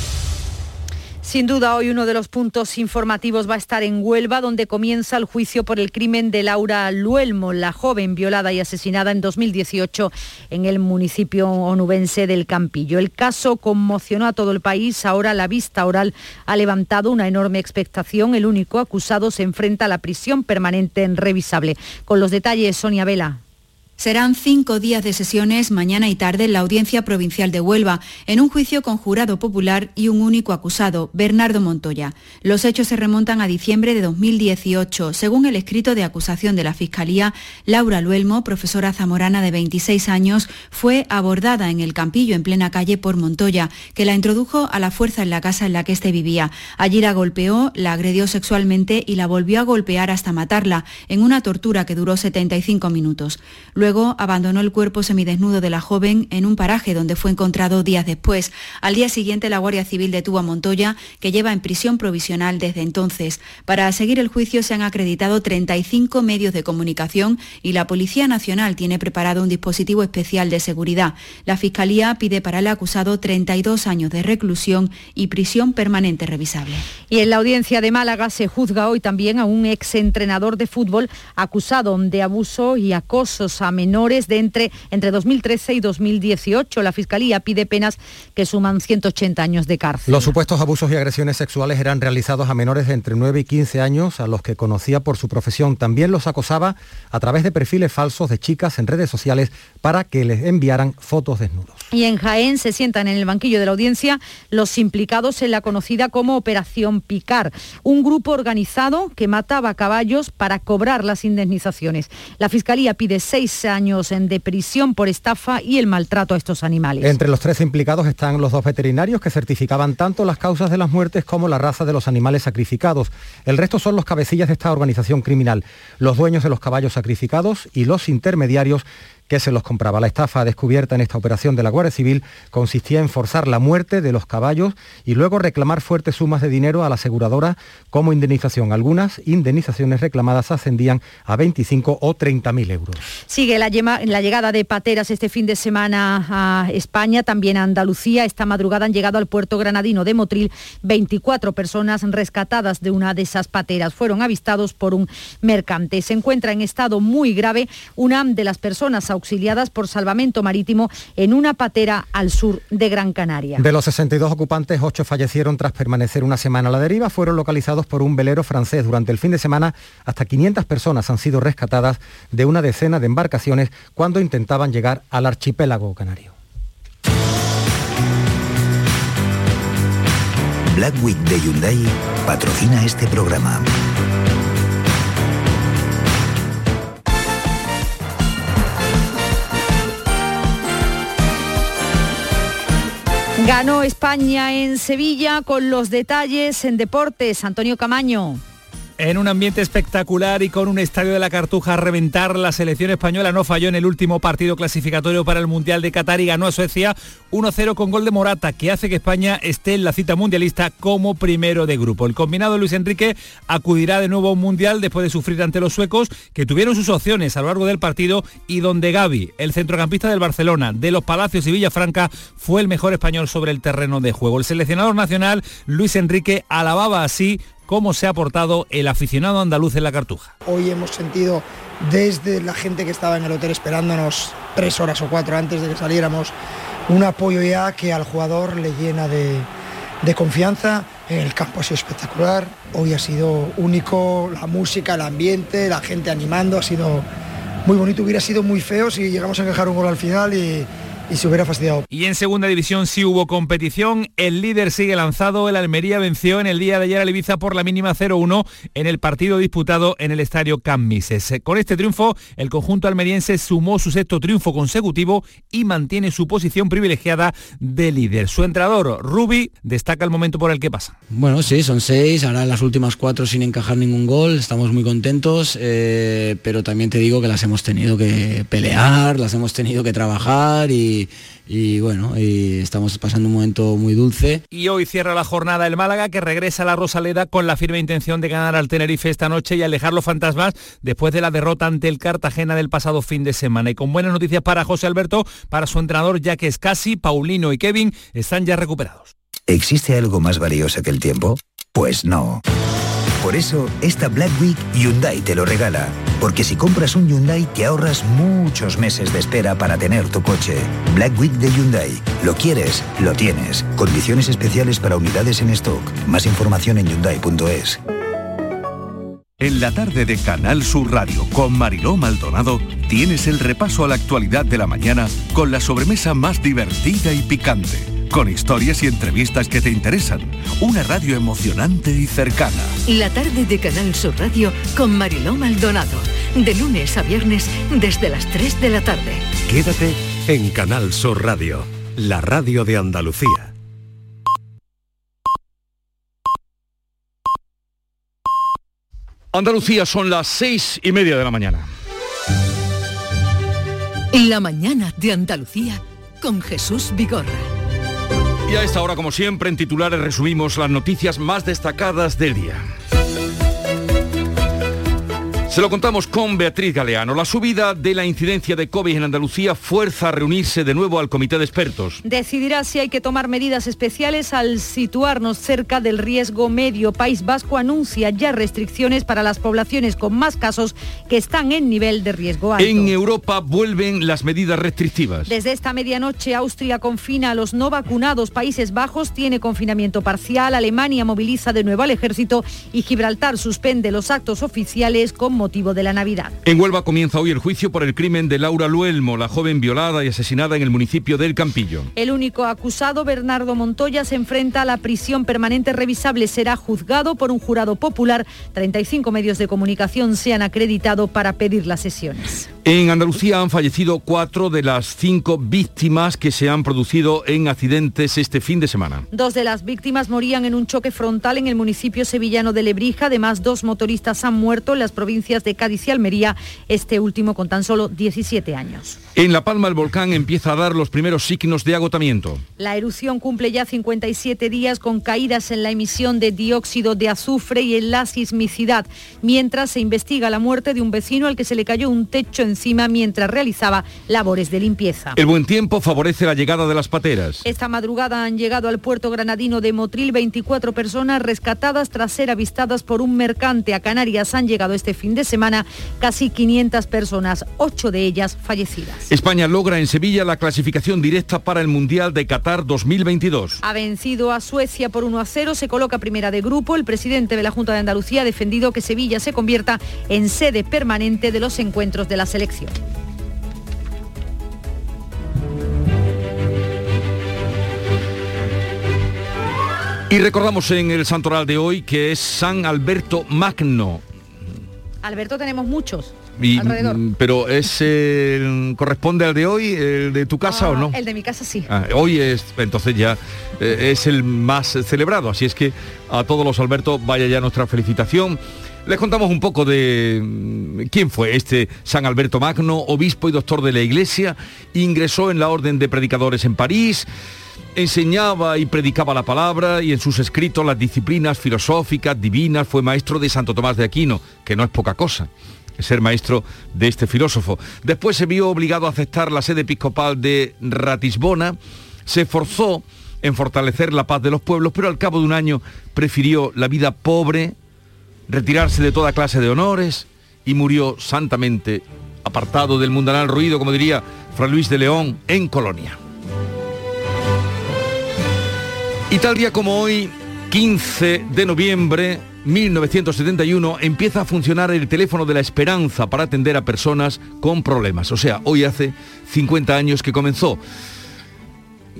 Sin duda, hoy uno de los puntos informativos va a estar en Huelva, donde comienza el juicio por el crimen de Laura Luelmo, la joven violada y asesinada en 2018 en el municipio onubense del Campillo. El caso conmocionó a todo el país. Ahora la vista oral ha levantado una enorme expectación. El único acusado se enfrenta a la prisión permanente en revisable. Con los detalles, Sonia Vela. Serán cinco días de sesiones mañana y tarde en la Audiencia Provincial de Huelva, en un juicio con jurado popular y un único acusado, Bernardo Montoya. Los hechos se remontan a diciembre de 2018. Según el escrito de acusación de la Fiscalía, Laura Luelmo, profesora zamorana de 26 años, fue abordada en el Campillo en plena calle por Montoya, que la introdujo a la fuerza en la casa en la que éste vivía. Allí la golpeó, la agredió sexualmente y la volvió a golpear hasta matarla, en una tortura que duró 75 minutos. Luego abandonó el cuerpo semidesnudo de la joven en un paraje donde fue encontrado días después. Al día siguiente la Guardia Civil detuvo a Montoya, que lleva en prisión provisional desde entonces. Para seguir el juicio se han acreditado 35 medios de comunicación y la Policía Nacional tiene preparado un dispositivo especial de seguridad. La Fiscalía pide para el acusado 32 años de reclusión y prisión permanente revisable. Y en la audiencia de Málaga se juzga hoy también a un exentrenador de fútbol acusado de abuso y acosos a menores de entre, entre 2013 y 2018. La Fiscalía pide penas que suman 180 años de cárcel. Los supuestos abusos y agresiones sexuales eran realizados a menores de entre 9 y 15 años, a los que conocía por su profesión. También los acosaba a través de perfiles falsos de chicas en redes sociales para que les enviaran fotos desnudos. Y en Jaén se sientan en el banquillo de la audiencia los implicados en la conocida como Operación Picar, un grupo organizado que mataba caballos para cobrar las indemnizaciones. La Fiscalía pide seis años de prisión por estafa y el maltrato a estos animales. Entre los tres implicados están los dos veterinarios que certificaban tanto las causas de las muertes como la raza de los animales sacrificados. El resto son los cabecillas de esta organización criminal, los dueños de los caballos sacrificados y los intermediarios que se los compraba. La estafa descubierta en esta operación de la Guardia Civil consistía en forzar la muerte de los caballos y luego reclamar fuertes sumas de dinero a la aseguradora como indemnización. Algunas indemnizaciones reclamadas ascendían a 25 o 30 mil euros. Sigue la, llegada de pateras este fin de semana a España, también a Andalucía. Esta madrugada han llegado al puerto granadino de Motril 24 personas rescatadas de una de esas pateras. Fueron avistados por un mercante. Se encuentra en estado muy grave una de las personas auxiliadas por salvamento marítimo en una patera al sur de Gran Canaria. De los 62 ocupantes, 8 fallecieron tras permanecer una semana a la deriva. Fueron localizados por un velero francés. Durante el fin de semana, hasta 500 personas han sido rescatadas de una decena de embarcaciones cuando intentaban llegar al archipiélago canario. Black Week de Hyundai patrocina este programa. Ganó España en Sevilla con los detalles en deportes. Antonio Camaño. En un ambiente espectacular y con un estadio de la Cartuja a reventar, la selección española no falló en el último partido clasificatorio para el Mundial de Qatar y ganó a Suecia 1-0 con gol de Morata, que hace que España esté en la cita mundialista como primero de grupo. El combinado Luis Enrique acudirá de nuevo a un Mundial después de sufrir ante los suecos, que tuvieron sus opciones a lo largo del partido y donde Gaby, el centrocampista del Barcelona, de los Palacios y Villafranca, fue el mejor español sobre el terreno de juego. El seleccionador nacional, Luis Enrique, alababa así cómo se ha portado el aficionado andaluz en la Cartuja. Hoy hemos sentido desde la gente que estaba en el hotel esperándonos tres horas o cuatro antes de que saliéramos un apoyo ya que al jugador le llena de, de confianza. El campo ha sido espectacular, hoy ha sido único, la música, el ambiente, la gente animando, ha sido muy bonito, hubiera sido muy feo si llegamos a dejar un gol al final y, y se hubiera fastidiado. Y en segunda división sí hubo competición, el líder sigue lanzado, el Almería venció en el día de ayer al Ibiza por la mínima 0-1 en el partido disputado en el estadio Cambises. Con este triunfo, el conjunto almeriense sumó su sexto triunfo consecutivo y mantiene su posición privilegiada de líder. Su entrenador, Rubi, destaca el momento por el que pasa. Bueno, sí, son seis, ahora las últimas cuatro sin encajar ningún gol, estamos muy contentos, eh, pero también te digo que las hemos tenido que pelear, las hemos tenido que trabajar y y, bueno, y estamos pasando un momento muy dulce. Y hoy cierra la jornada el Málaga que regresa a la Rosaleda con la firme intención de ganar al Tenerife esta noche y alejar los fantasmas después de la derrota ante el Cartagena del pasado fin de semana. Y con buenas noticias para José Alberto, para su entrenador ya que es casi, Paulino y Kevin están ya recuperados. ¿Existe algo más valioso que el tiempo? Pues no. Por eso, esta Black Week Hyundai te lo regala. Porque si compras un Hyundai te ahorras muchos meses de espera para tener tu coche. Black Week de Hyundai. Lo quieres, lo tienes. Condiciones especiales para unidades en stock. Más información en hyundai.es. En la tarde de Canal Sur Radio con Mariló Maldonado tienes el repaso a la actualidad de la mañana con la sobremesa más divertida y picante, con historias y entrevistas que te interesan. Una radio emocionante y cercana. La tarde de Canal Sur Radio con Mariló Maldonado. De lunes a viernes desde las 3 de la tarde. Quédate en Canal Sur Radio, la radio de Andalucía. Andalucía son las seis y media de la mañana. La mañana de Andalucía con Jesús Vigorra. Y a esta hora, como siempre, en titulares resumimos las noticias más destacadas del día. Se lo contamos con Beatriz Galeano. La subida de la incidencia de COVID en Andalucía fuerza a reunirse de nuevo al comité de expertos. Decidirá si hay que tomar medidas especiales al situarnos cerca del riesgo medio. País Vasco anuncia ya restricciones para las poblaciones con más casos que están en nivel de riesgo alto. En Europa vuelven las medidas restrictivas. Desde esta medianoche Austria confina a los no vacunados. Países Bajos tiene confinamiento parcial. Alemania moviliza de nuevo al ejército y Gibraltar suspende los actos oficiales con motivo de la Navidad. En Huelva comienza hoy el juicio por el crimen de Laura Luelmo, la joven violada y asesinada en el municipio del Campillo. El único acusado, Bernardo Montoya, se enfrenta a la prisión permanente revisable. Será juzgado por un jurado popular. 35 medios de comunicación se han acreditado para pedir las sesiones. En Andalucía han fallecido cuatro de las cinco víctimas que se han producido en accidentes este fin de semana. Dos de las víctimas morían en un choque frontal en el municipio sevillano de Lebrija. Además, dos motoristas han muerto en las provincias de Cádiz y Almería, este último con tan solo 17 años. En La Palma el volcán empieza a dar los primeros signos de agotamiento. La erupción cumple ya 57 días con caídas en la emisión de dióxido de azufre y en la sismicidad, mientras se investiga la muerte de un vecino al que se le cayó un techo encima mientras realizaba labores de limpieza. El buen tiempo favorece la llegada de las pateras. Esta madrugada han llegado al puerto granadino de Motril 24 personas rescatadas tras ser avistadas por un mercante. A Canarias han llegado este fin de semana casi 500 personas, ocho de ellas fallecidas. España logra en Sevilla la clasificación directa para el Mundial de Qatar 2022. Ha vencido a Suecia por 1 a 0, se coloca primera de grupo. El presidente de la Junta de Andalucía ha defendido que Sevilla se convierta en sede permanente de los encuentros de la selección. Y recordamos en el santoral de hoy que es San Alberto Magno. Alberto tenemos muchos. Y, alrededor. mm, pero es el- corresponde al de hoy, el de tu casa o no? El de mi casa sí. Ah, hoy es, entonces ya eh, es el más celebrado, así es que a todos los Albertos vaya ya nuestra felicitación. Les contamos un poco de mm, quién fue este San Alberto Magno, obispo y doctor de la Iglesia, ingresó en la Orden de Predicadores en París, enseñaba y predicaba la palabra y en sus escritos las disciplinas filosóficas, divinas, fue maestro de Santo Tomás de Aquino, que no es poca cosa ser maestro de este filósofo. Después se vio obligado a aceptar la sede episcopal de Ratisbona, se esforzó en fortalecer la paz de los pueblos, pero al cabo de un año prefirió la vida pobre, retirarse de toda clase de honores y murió santamente, apartado del mundanal ruido, como diría Fray Luis de León, en Colonia. Y tal día como hoy, 15 de noviembre 1971, empieza a funcionar el teléfono de la esperanza para atender a personas con problemas. O sea, hoy hace 50 años que comenzó.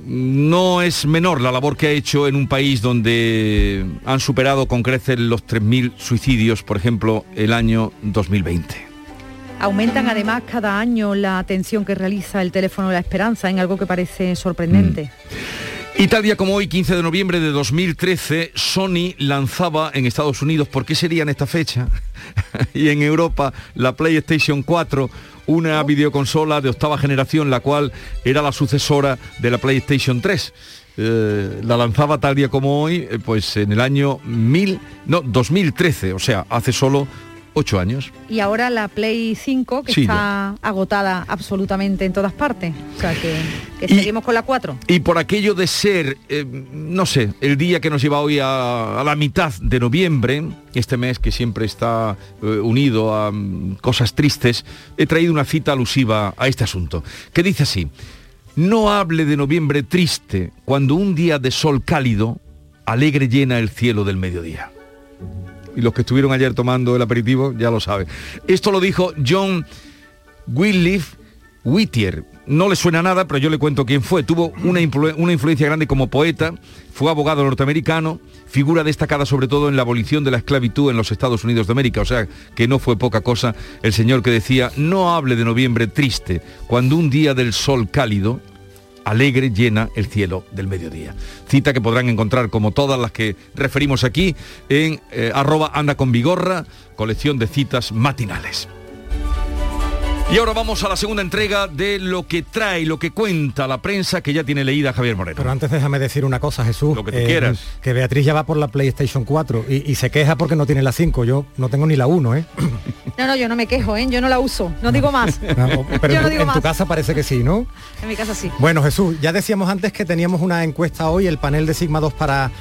No es menor la labor que ha hecho en un país donde han superado con creces los 3.000 suicidios, por ejemplo, el año 2020. Aumentan además cada año la atención que realiza el teléfono de la esperanza en algo que parece sorprendente. Y tal día como hoy, 15 de noviembre de 2013, Sony lanzaba en Estados Unidos, ¿por qué sería en esta fecha? y en Europa, la PlayStation 4, una videoconsola de octava generación, la cual era la sucesora de la PlayStation 3. Eh, la lanzaba tal día como hoy, eh, pues en el año 1000, no, 2013, o sea, hace solo ocho años. Y ahora la Play 5, que Sí, está agotada absolutamente en todas partes. O sea que, que seguimos con la 4. Y por aquello de ser, eh, no sé, el día que nos lleva hoy a, a la mitad de noviembre, este mes que siempre está eh, unido a mm, cosas tristes, he traído una cita alusiva a este asunto, que dice así, no hable de noviembre triste cuando un día de sol cálido alegre llena el cielo del mediodía. Y los que estuvieron ayer tomando el aperitivo ya lo saben. Esto lo dijo John Williff Whittier. No le suena nada, pero yo le cuento quién fue. Tuvo una, una influencia grande como poeta, fue abogado norteamericano, figura destacada sobre todo en la abolición de la esclavitud en los Estados Unidos de América, o sea que no fue poca cosa el señor que decía, no hable de noviembre triste, cuando un día del sol cálido, alegre llena el cielo del mediodía. Cita que podrán encontrar como todas las que referimos aquí en eh, arroba anda con vigorra, colección de citas matinales. Y ahora vamos a la segunda entrega de lo que trae, lo que cuenta la prensa que ya tiene leída Javier Moreno. Pero antes déjame decir una cosa, Jesús. Lo que te quieras. Que Beatriz ya va por la PlayStation 4 y, se queja porque no tiene la 5. Yo no tengo ni la 1, ¿eh? No, no, yo no me quejo, ¿eh? Yo no la uso. No digo más. pero en, tu casa parece que sí, ¿no? En mi casa sí. Bueno, Jesús, ya decíamos antes que teníamos una encuesta hoy, el panel de Sigma 2 para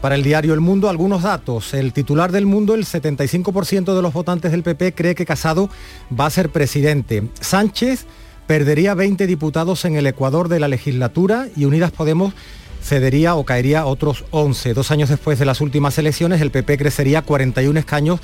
para el diario El Mundo algunos datos. El titular del Mundo, el 75% de los votantes del PP cree que Casado va a ser presidente. Sánchez perdería 20 diputados en el Ecuador de la legislatura y Unidas Podemos cedería o caería otros 11. Dos años después de las últimas elecciones, el PP crecería 41 escaños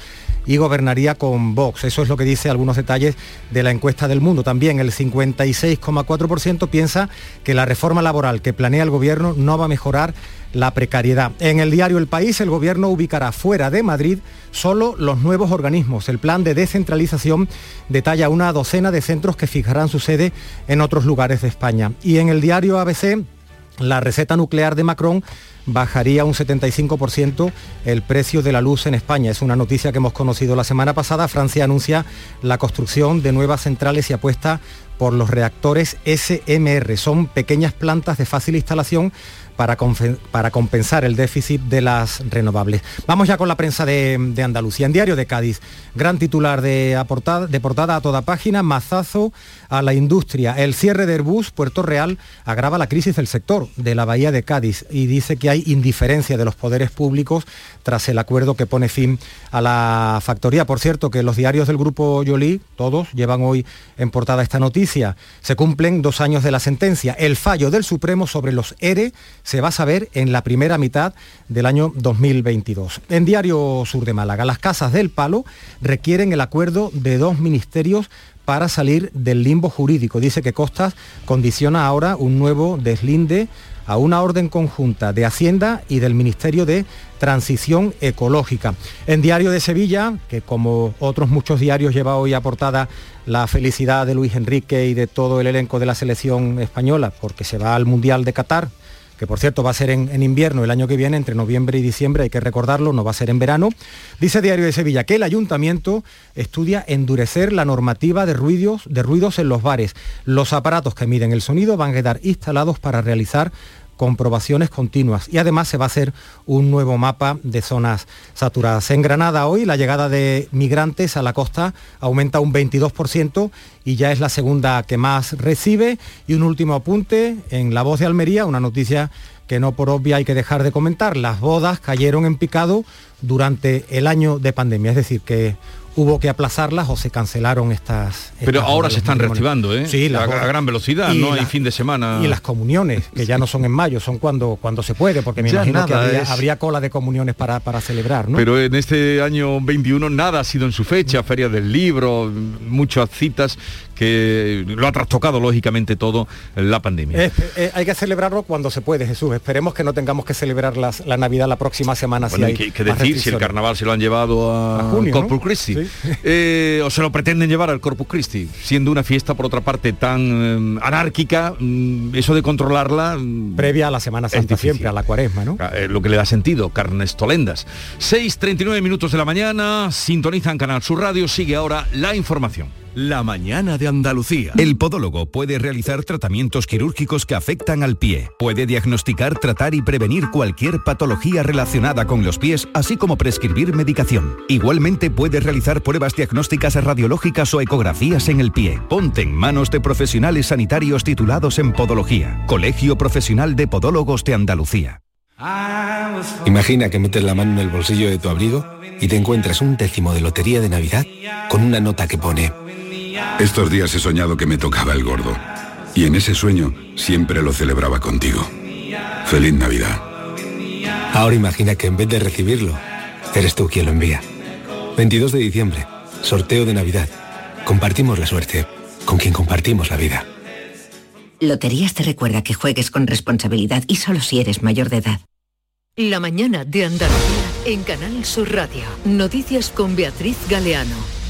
y gobernaría con Vox. Eso es lo que dice algunos detalles de la encuesta del mundo. También el 56,4% piensa que la reforma laboral que planea el gobierno no va a mejorar la precariedad. En el diario El País, el gobierno ubicará fuera de Madrid solo los nuevos organismos. El plan de descentralización detalla una docena de centros que fijarán su sede en otros lugares de España. Y en el diario ABC, la receta nuclear de Macron bajaría un 75% el precio de la luz en España. Es una noticia que hemos conocido la semana pasada. Francia anuncia la construcción de nuevas centrales y apuesta por los reactores SMR. Son pequeñas plantas de fácil instalación para, para, compensar el déficit de las renovables. Vamos ya con la prensa de, Andalucía. En Diario de Cádiz, gran titular de, de portada a toda página, mazazo a la industria. El cierre de Airbus Puerto Real agrava la crisis del sector de la Bahía de Cádiz y dice que hay indiferencia de los poderes públicos tras el acuerdo que pone fin a la factoría. Por cierto, que los diarios del grupo Yoli, todos, llevan hoy en portada esta noticia. Se cumplen dos años de la sentencia. El fallo del Supremo sobre los ERE se va a saber en la primera mitad del año 2022. En Diario Sur de Málaga, las casas del palo requieren el acuerdo de dos ministerios para salir del limbo jurídico. Dice que Costas condiciona ahora un nuevo deslinde a una orden conjunta de Hacienda y del Ministerio de Transición Ecológica. En Diario de Sevilla, que como otros muchos diarios lleva hoy a portada la felicidad de Luis Enrique y de todo el elenco de la selección española, porque se va al Mundial de Qatar, que por cierto va a ser en, invierno el año que viene, entre noviembre y diciembre, hay que recordarlo, no va a ser en verano. Dice Diario de Sevilla que el ayuntamiento estudia endurecer la normativa de ruidos, de ruidos en los bares. Los aparatos que miden el sonido van a quedar instalados para realizar comprobaciones continuas y además se va a hacer un nuevo mapa de zonas saturadas. En Granada hoy la llegada de migrantes a la costa aumenta un 22% y ya es la segunda que más recibe. Y un último apunte en La Voz de Almería, una noticia que no por obvia hay que dejar de comentar. Las bodas cayeron en picado durante el año de pandemia, es decir, que hubo que aplazarlas o se cancelaron estas... Pero ahora se están reactivando, ¿eh? Sí, a, gran velocidad, no hay fin de semana. Y las comuniones, que ya no son en mayo, son cuando, cuando se puede, porque me imagino que habría, cola de comuniones para, para celebrar, ¿no? Pero en este año 21 nada ha sido en su fecha, Feria del Libro, muchas citas que lo ha trastocado lógicamente todo la pandemia. Eh, hay que celebrarlo cuando se puede, Jesús. Esperemos que no tengamos que celebrar la Navidad la próxima semana. si hay que, decir si el carnaval se lo han llevado a, Corpus Christi. Eh, o se lo pretenden llevar al Corpus Christi, siendo una fiesta por otra parte tan eh, anárquica, mm, eso de controlarla... Mm, Previa a la Semana Santa siempre, a la cuaresma, ¿no? Ah, lo que le da sentido, carnes tolendas. 6.39 minutos de la mañana, sintonizan Canal Sur Radio, sigue ahora la información. La mañana de Andalucía. El podólogo puede realizar tratamientos quirúrgicos que afectan al pie. Puede diagnosticar, tratar y prevenir cualquier patología relacionada con los pies, así como prescribir medicación. Igualmente puede realizar pruebas diagnósticas radiológicas o ecografías en el pie. Ponte en manos de profesionales sanitarios titulados en podología. Colegio Profesional de Podólogos de Andalucía. Imagina que metes la mano en el bolsillo de tu abrigo y te encuentras un décimo de lotería de Navidad con una nota que pone estos días he soñado que me tocaba el gordo. Y en ese sueño siempre lo celebraba contigo. Feliz Navidad. Ahora imagina que en vez de recibirlo, eres tú quien lo envía. 22 de diciembre, sorteo de Navidad. Compartimos la suerte con quien compartimos la vida. Loterías te recuerda que juegues con responsabilidad y solo si eres mayor de edad. La mañana de Andalucía en Canal Sur Radio. Noticias con Beatriz Galeano.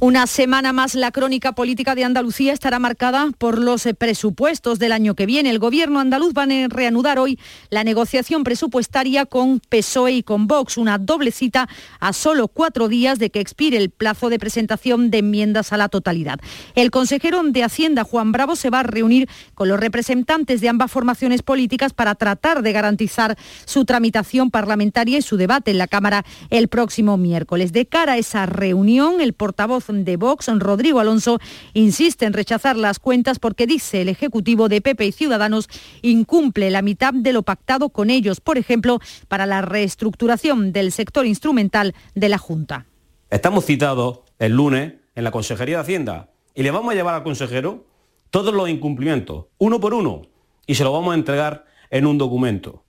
Una semana más la crónica política de Andalucía estará marcada por los eh, presupuestos del año que viene. El gobierno andaluz va a reanudar hoy la negociación presupuestaria con PSOE y con Vox, una doble cita a solo cuatro días de que expire el plazo de presentación de enmiendas a la totalidad. El consejero de Hacienda, Juan Bravo, se va a reunir con los representantes de ambas formaciones políticas para tratar de garantizar su tramitación parlamentaria y su debate en la Cámara el próximo miércoles. De cara a esa reunión, el portavoz de Vox, Rodrigo Alonso, insiste en rechazar las cuentas porque dice el Ejecutivo de PP y Ciudadanos incumple la mitad de lo pactado con ellos, por ejemplo, para la reestructuración del sector instrumental de la Junta. Estamos citados el lunes en la Consejería de Hacienda y le vamos a llevar al consejero todos los incumplimientos, uno por uno, y se lo vamos a entregar en un documento.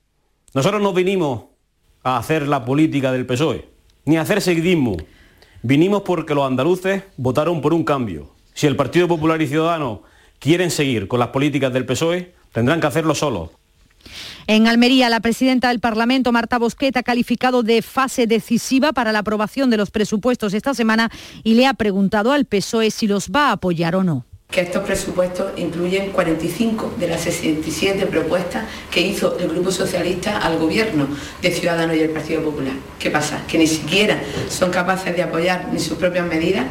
Nosotros no vinimos a hacer la política del PSOE, ni a hacer seguidismo, Vinimos porque los andaluces votaron por un cambio. Si el Partido Popular y Ciudadanos quieren seguir con las políticas del PSOE, tendrán que hacerlo solos. En Almería, la presidenta del Parlamento, Marta Bosquet, ha calificado de fase decisiva para la aprobación de los presupuestos esta semana y le ha preguntado al PSOE si los va a apoyar o no que estos presupuestos incluyen 45 de las 67 propuestas que hizo el Grupo Socialista al Gobierno de Ciudadanos y el Partido Popular. ¿Qué pasa? Que ni siquiera son capaces de apoyar ni sus propias medidas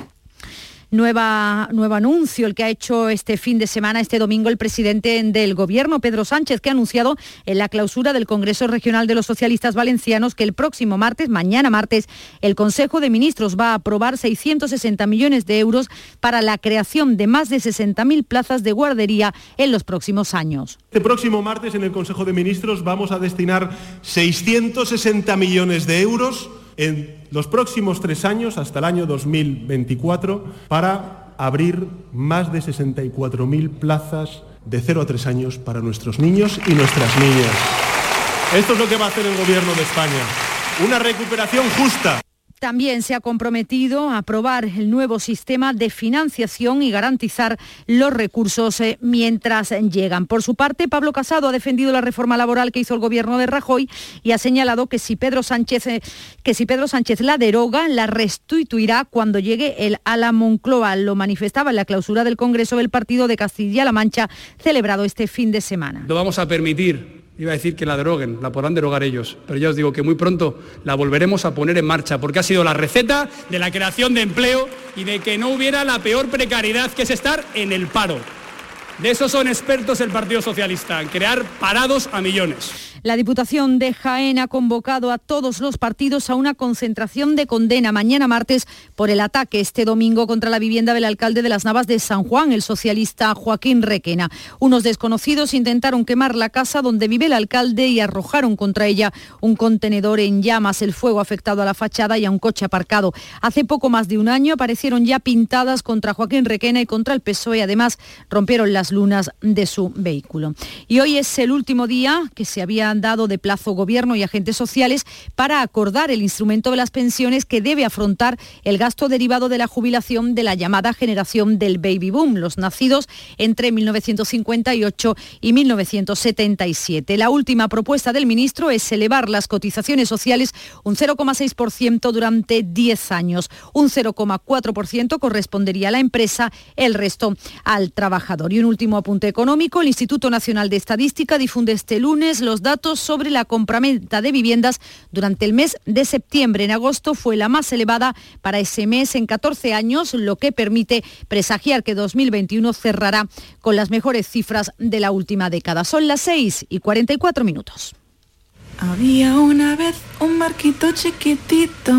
Nueva, nuevo anuncio el que ha hecho este fin de semana, este domingo, el presidente del Gobierno, Pedro Sánchez, que ha anunciado en la clausura del Congreso Regional de los Socialistas Valencianos que el próximo martes, mañana martes, el Consejo de Ministros va a aprobar 660 millones de euros para la creación de más de 60.000 plazas de guardería en los próximos años. Este próximo martes en el Consejo de Ministros vamos a destinar 660 millones de euros en los próximos tres años, hasta el año 2024, para abrir más de 64.000 plazas de 0 a 3 años para nuestros niños y nuestras niñas. Esto es lo que va a hacer el Gobierno de España. Una recuperación justa. También se ha comprometido a aprobar el nuevo sistema de financiación y garantizar los recursos eh, mientras llegan. Por su parte, Pablo Casado ha defendido la reforma laboral que hizo el gobierno de Rajoy y ha señalado que si Pedro Sánchez, eh, la deroga, la restituirá cuando llegue el a la Moncloa. Lo manifestaba en la clausura del Congreso del Partido de Castilla-La Mancha, celebrado este fin de semana. No vamos a permitir Iba a decir que la deroguen, la podrán derogar ellos, pero ya os digo que muy pronto la volveremos a poner en marcha, porque ha sido la receta de la creación de empleo y de que no hubiera la peor precariedad que es estar en el paro. De eso son expertos el Partido Socialista, en crear parados a millones. La Diputación de Jaén ha convocado a todos los partidos a una concentración de condena mañana martes por el ataque este domingo contra la vivienda del alcalde de las Navas de San Juan, el socialista Joaquín Requena. Unos desconocidos intentaron quemar la casa donde vive el alcalde y arrojaron contra ella un contenedor en llamas. El fuego afectado a la fachada y a un coche aparcado. Hace poco más de un año aparecieron ya pintadas contra Joaquín Requena y contra el PSOE. Además, rompieron las lunas de su vehículo. Y hoy es el último día que se había han dado de plazo gobierno y agentes sociales para acordar el instrumento de las pensiones que debe afrontar el gasto derivado de la jubilación de la llamada generación del baby boom, los nacidos entre 1958 y 1977. La última propuesta del ministro es elevar las cotizaciones sociales un 0,6% durante 10 años. Un 0,4% correspondería a la empresa, el resto al trabajador. Y un último apunte económico, el Instituto Nacional de Estadística difunde este lunes los datos sobre la compraventa de viviendas durante el mes de septiembre. En agosto fue la más elevada para ese mes en 14 años, lo que permite presagiar que 2021 cerrará con las mejores cifras de la última década. Son las 6 y 44 minutos. Había una vez un marquito chiquitito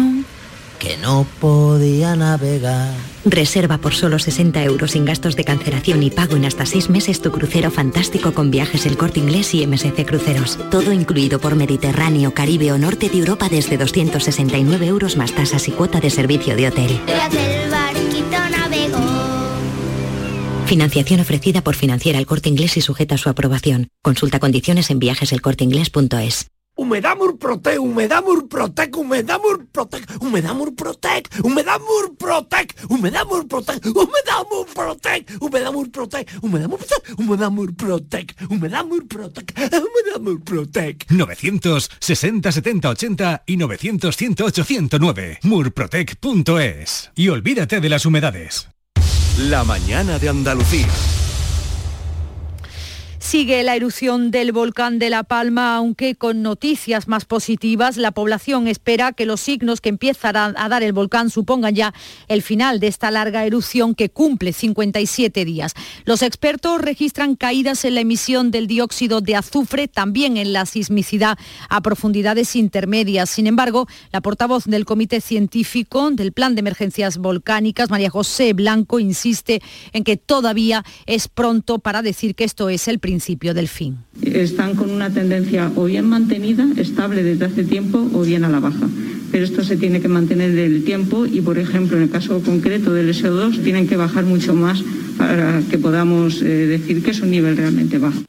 que no podía navegar. Reserva por solo 60 euros sin gastos de cancelación y pago en hasta 6 meses tu crucero fantástico con viajes El Corte Inglés y MSC Cruceros. Todo incluido por Mediterráneo, Caribe o Norte de Europa desde 269 euros más tasas y cuota de servicio de hotel. Financiación ofrecida por Financiera El Corte Inglés y sujeta a su aprobación. Consulta condiciones en viajeselcorteinglés.es. Humedad Murprotec, Humedad Murprotec, Humedad Murprotec, Humedad Murprotec, Humedad Murprotec, Humedad Murprotec, Humedad Murprotec, Humedad Murprotec, Humedad Murprotec, Humedad Murprotec, Humedad Murprotec, Humedad Murprotec. 960 70 80 y 900 108 109. Murprotec.es. Y olvídate de las humedades. La mañana de Andalucía. Sigue la erupción del volcán de La Palma, aunque con noticias más positivas. La población espera que los signos que empiezan a dar el volcán supongan ya el final de esta larga erupción que cumple 57 días. Los expertos registran caídas en la emisión del dióxido de azufre, también en la sismicidad a profundidades intermedias. Sin embargo, la portavoz del Comité Científico del Plan de Emergencias Volcánicas, María José Blanco, insiste en que todavía es pronto para decir que esto es el principio Están con una tendencia o bien mantenida, estable desde hace tiempo, o bien a la baja. Pero esto se tiene que mantener del tiempo y, por ejemplo, en el caso concreto del SO2, tienen que bajar mucho más para que podamos eh, decir que es un nivel realmente bajo.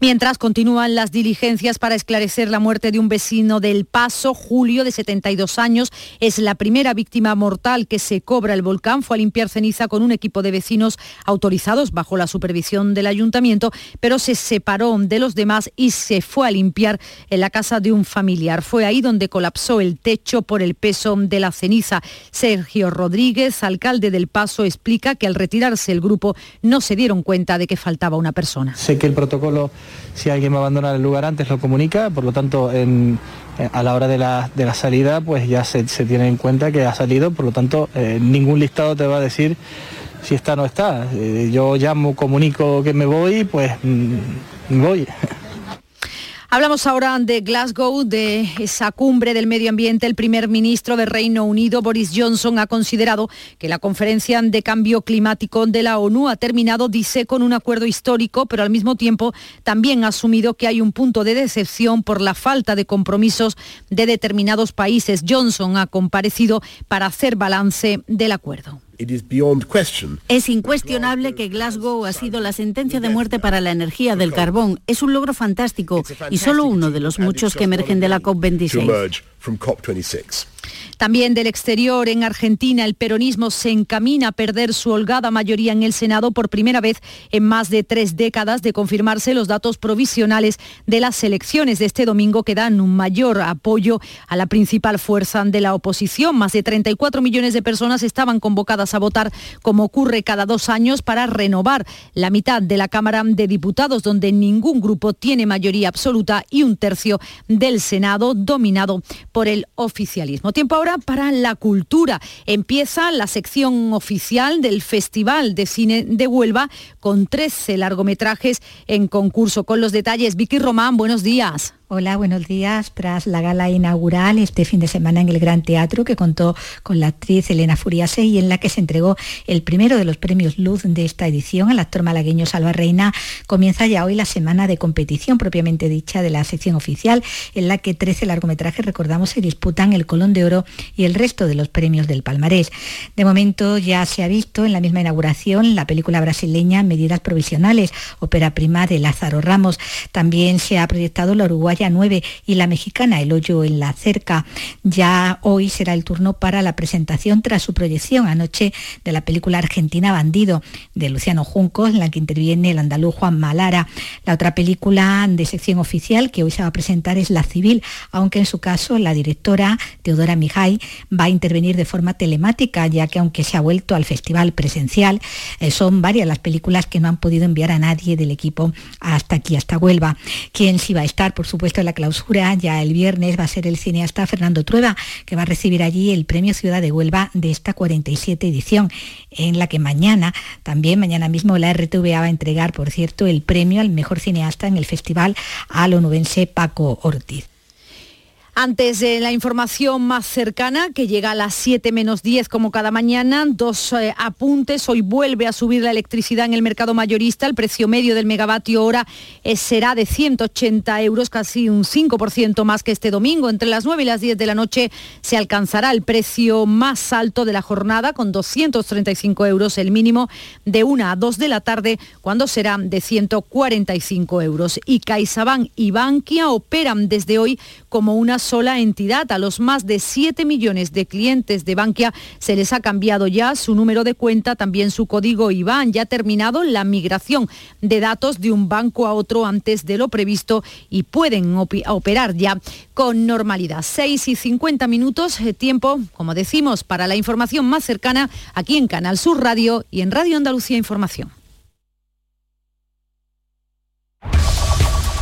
Mientras continúan las diligencias para esclarecer la muerte de un vecino del Paso, Julio, de 72 años, es la primera víctima mortal que se cobra el volcán. Fue a limpiar ceniza con un equipo de vecinos autorizados bajo la supervisión del ayuntamiento, pero se separó de los demás y se fue a limpiar en la casa de un familiar. Fue ahí donde colapsó el techo por el peso de la ceniza. Sergio Rodríguez, alcalde del Paso, explica que al retirarse el grupo no se dieron cuenta de que faltaba una persona. Sé que el protocolo si alguien va a abandonar el lugar antes lo comunica, por lo tanto eh, a la hora de la, salida pues ya se, tiene en cuenta que ha salido, por lo tanto eh, ningún listado te va a decir si está o no está. Eh, yo llamo, comunico que me voy, pues mm, voy. Hablamos ahora de Glasgow, de esa cumbre del medio ambiente. El primer ministro de Reino Unido, Boris Johnson, ha considerado que la conferencia de cambio climático de la ONU ha terminado, dice, con un acuerdo histórico, pero al mismo tiempo también ha asumido que hay un punto de decepción por la falta de compromisos de determinados países. Johnson ha comparecido para hacer balance del acuerdo. Es incuestionable que Glasgow ha sido la sentencia de muerte para la energía del carbón. Es un logro fantástico y solo uno de los muchos que emergen de la COP26. También del exterior, en Argentina, el peronismo se encamina a perder su holgada mayoría en el Senado por primera vez en más de tres décadas de confirmarse los datos provisionales de las elecciones de este domingo que dan un mayor apoyo a la principal fuerza de la oposición. Más de 34 millones de personas estaban convocadas a votar, como ocurre cada dos años, para renovar la mitad de la Cámara de Diputados, donde ningún grupo tiene mayoría absoluta y un tercio del Senado dominado por el oficialismo. Ahora para la cultura. Empieza la sección oficial del Festival de Cine de Huelva con 13 largometrajes en concurso. Con los detalles, Vicky Román, buenos días. Hola, buenos días. Tras la gala inaugural este fin de semana en el Gran Teatro que contó con la actriz Elena Furiase y en la que se entregó el primero de los premios Luz de esta edición al actor malagueño Salva Reina, comienza ya hoy la semana de competición propiamente dicha de la sección oficial en la que 13 largometrajes, recordamos, se disputan el Colón de Oro y el resto de los premios del palmarés. De momento ya se ha visto en la misma inauguración la película brasileña Medidas Provisionales, ópera prima de Lázaro Ramos. También se ha proyectado la uruguaya 9 y la mexicana El Hoyo en la Cerca. Ya hoy será el turno para la presentación tras su proyección anoche de la película argentina Bandido de Luciano Junco, en la que interviene el andaluz Juan Malara. La otra película de sección oficial que hoy se va a presentar es La Civil, aunque en su caso la directora Teodora Mijay va a intervenir de forma telemática, ya que aunque se ha vuelto al festival presencial, eh, son varias las películas que no han podido enviar a nadie del equipo hasta aquí, hasta Huelva. Quien sí va a estar, por supuesto, en la clausura ya el viernes va a ser el cineasta Fernando Trueba, que va a recibir allí el Premio Ciudad de Huelva de esta 47 edición, en la que mañana, también mañana mismo, la RTVA va a entregar, por cierto, el premio al mejor cineasta en el festival al onubense Paco Ortiz. Antes de la información más cercana, que llega a las 7 menos 10 como cada mañana, dos eh, apuntes. Hoy vuelve a subir la electricidad en el mercado mayorista. El precio medio del megavatio hora eh, será de 180 euros, casi un 5% más que este domingo. Entre las 9 y las 10 de la noche se alcanzará el precio más alto de la jornada, con 235 euros el mínimo, de 1 a 2 de la tarde, cuando será de 145 euros. Y CaixaBank y Bankia operan desde hoy como una sola entidad. A los más de 7 millones de clientes de Bankia se les ha cambiado ya su número de cuenta, también su código IBAN. Ya ha terminado la migración de datos de un banco a otro antes de lo previsto y pueden operar ya con normalidad. 6 y 50 minutos, eh, tiempo, como decimos, para la información más cercana aquí en Canal Sur Radio y en Radio Andalucía Información.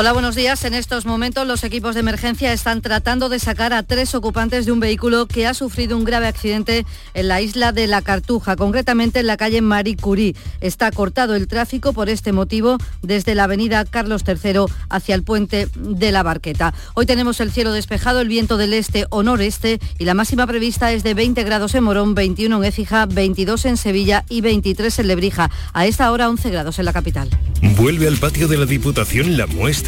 Hola, buenos días. En estos momentos los equipos de emergencia están tratando de sacar a tres ocupantes de un vehículo que ha sufrido un grave accidente en la isla de La Cartuja, concretamente en la calle Marie Curie. Está cortado el tráfico por este motivo desde la avenida Carlos III hacia el puente de la Barqueta. Hoy tenemos el cielo despejado, el viento del este o noreste y la máxima prevista es de 20 grados en Morón, 21 en Écija, 22 en Sevilla y 23 en Lebrija. A esta hora 11 grados en la capital. Vuelve al patio de la Diputación la muestra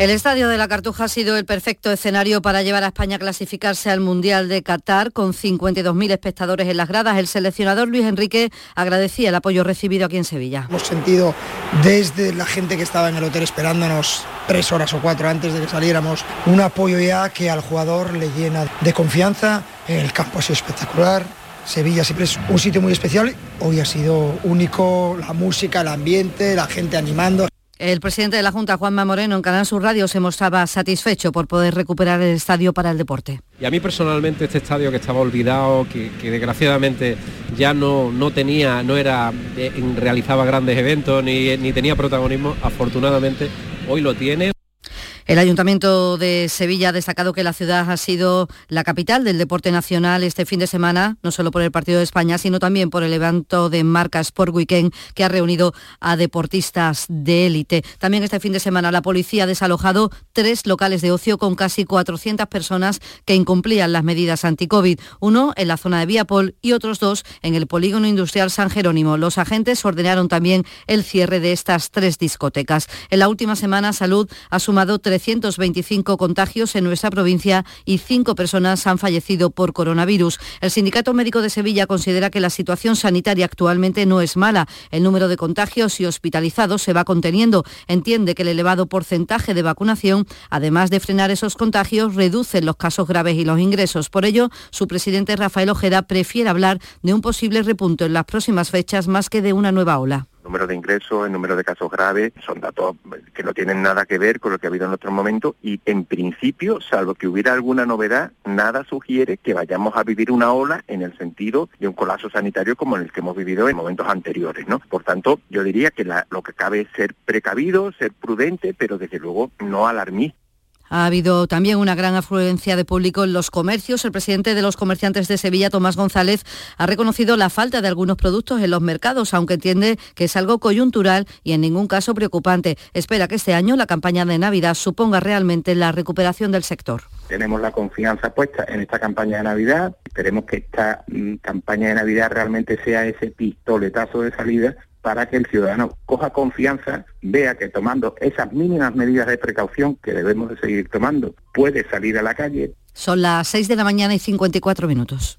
El Estadio de la Cartuja ha sido el perfecto escenario para llevar a España a clasificarse al Mundial de Qatar con 52.000 espectadores en las gradas. El seleccionador Luis Enrique agradecía el apoyo recibido aquí en Sevilla. Hemos sentido desde la gente que estaba en el hotel esperándonos tres horas o cuatro antes de que saliéramos un apoyo ya que al jugador le llena de confianza. El campo ha sido espectacular, Sevilla siempre es un sitio muy especial. Hoy ha sido único, la música, el ambiente, la gente animando. El presidente de la Junta, Juanma Moreno, en Canal Sur Radio se mostraba satisfecho por poder recuperar el estadio para el deporte. Y a mí personalmente este estadio que estaba olvidado, que, desgraciadamente ya no, no tenía, no era, eh, realizaba grandes eventos ni, ni tenía protagonismo, afortunadamente hoy lo tiene. El Ayuntamiento de Sevilla ha destacado que la ciudad ha sido la capital del deporte nacional este fin de semana, no solo por el Partido de España, sino también por el evento de marca Sport Weekend que ha reunido a deportistas de élite. También este fin de semana la policía ha desalojado tres locales de ocio con casi 400 personas que incumplían las medidas anti-COVID, uno en la zona de Viapol y otros dos en el polígono industrial San Jerónimo. Los agentes ordenaron también el cierre de estas tres discotecas. En la última semana, Salud ha sumado 325 contagios en nuestra provincia y cinco personas han fallecido por coronavirus. El Sindicato Médico de Sevilla considera que la situación sanitaria actualmente no es mala. El número de contagios y hospitalizados se va conteniendo. Entiende que el elevado porcentaje de vacunación, además de frenar esos contagios, reduce los casos graves y los ingresos. Por ello, su presidente Rafael Ojeda prefiere hablar de un posible repunto en las próximas fechas más que de una nueva ola número de ingresos, el número de casos graves, son datos que no tienen nada que ver con lo que ha habido en otros momentos y en principio, salvo que hubiera alguna novedad, nada sugiere que vayamos a vivir una ola en el sentido de un colapso sanitario como el que hemos vivido en momentos anteriores, ¿no? Por tanto, yo diría que lo que cabe es ser precavido, ser prudente, pero desde luego no alarmista. Ha habido también una gran afluencia de público en los comercios. El presidente de los comerciantes de Sevilla, Tomás González, ha reconocido la falta de algunos productos en los mercados, aunque entiende que es algo coyuntural y en ningún caso preocupante. Espera que este año la campaña de Navidad suponga realmente la recuperación del sector. Tenemos la confianza puesta en esta campaña de Navidad. Esperemos que esta mm, campaña de Navidad realmente sea ese pistoletazo de salida para que el ciudadano coja confianza, vea que tomando esas mínimas medidas de precaución que debemos de seguir tomando, puede salir a la calle. Son las 6 de la mañana y 54 minutos.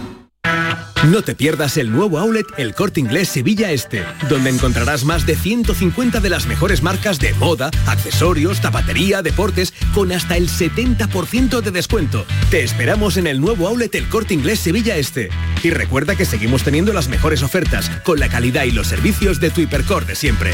No te pierdas el nuevo outlet El Corte Inglés Sevilla Este, donde encontrarás más de 150 de las mejores marcas de moda, accesorios, zapatería, deportes, con hasta el 70% de descuento. Te esperamos en el nuevo outlet El Corte Inglés Sevilla Este. Y recuerda que seguimos teniendo las mejores ofertas, con la calidad y los servicios de tu de siempre.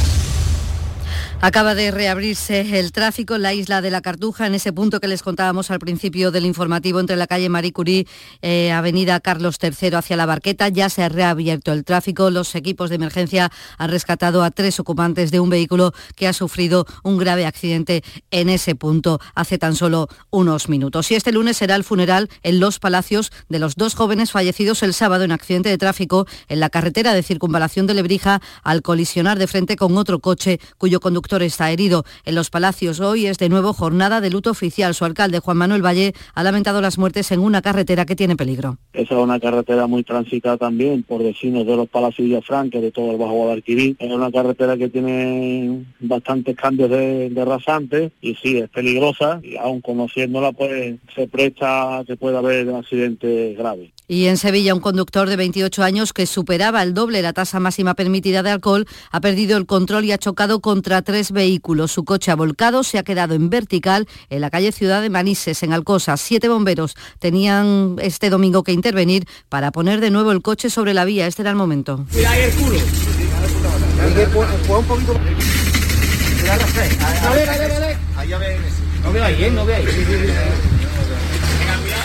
Acaba de reabrirse el tráfico en la isla de la Cartuja, en ese punto que les contábamos al principio del informativo entre la calle Marie Curie, eh, Avenida Carlos III hacia la Barqueta. Ya se ha reabierto el tráfico. Los equipos de emergencia han rescatado a tres ocupantes de un vehículo que ha sufrido un grave accidente en ese punto hace tan solo unos minutos. Y este lunes será el funeral en Los Palacios de los dos jóvenes fallecidos el sábado en accidente de tráfico en la carretera de circunvalación de Lebrija al colisionar de frente con otro coche cuyo conductor está herido. En los Palacios hoy es de nuevo jornada de luto oficial. Su alcalde, Juan Manuel Valle, ha lamentado las muertes en una carretera que tiene peligro. Esa es una carretera muy transitada también por vecinos de los Palacios Villafranca, de todo el Bajo Guadalquivir. Es una carretera que tiene bastantes cambios de, de rasante y sí, es peligrosa y aún conociéndola pues se presta a que pueda haber accidentes graves. Y en Sevilla, un conductor de 28 años que superaba el doble la tasa máxima permitida de alcohol ha perdido el control y ha chocado contra tres vehículos. Su coche ha volcado, se ha quedado en vertical en la calle Ciudad de Manises, en Alcosa. Siete bomberos tenían este domingo que intervenir para poner de nuevo el coche sobre la vía. Este era el momento.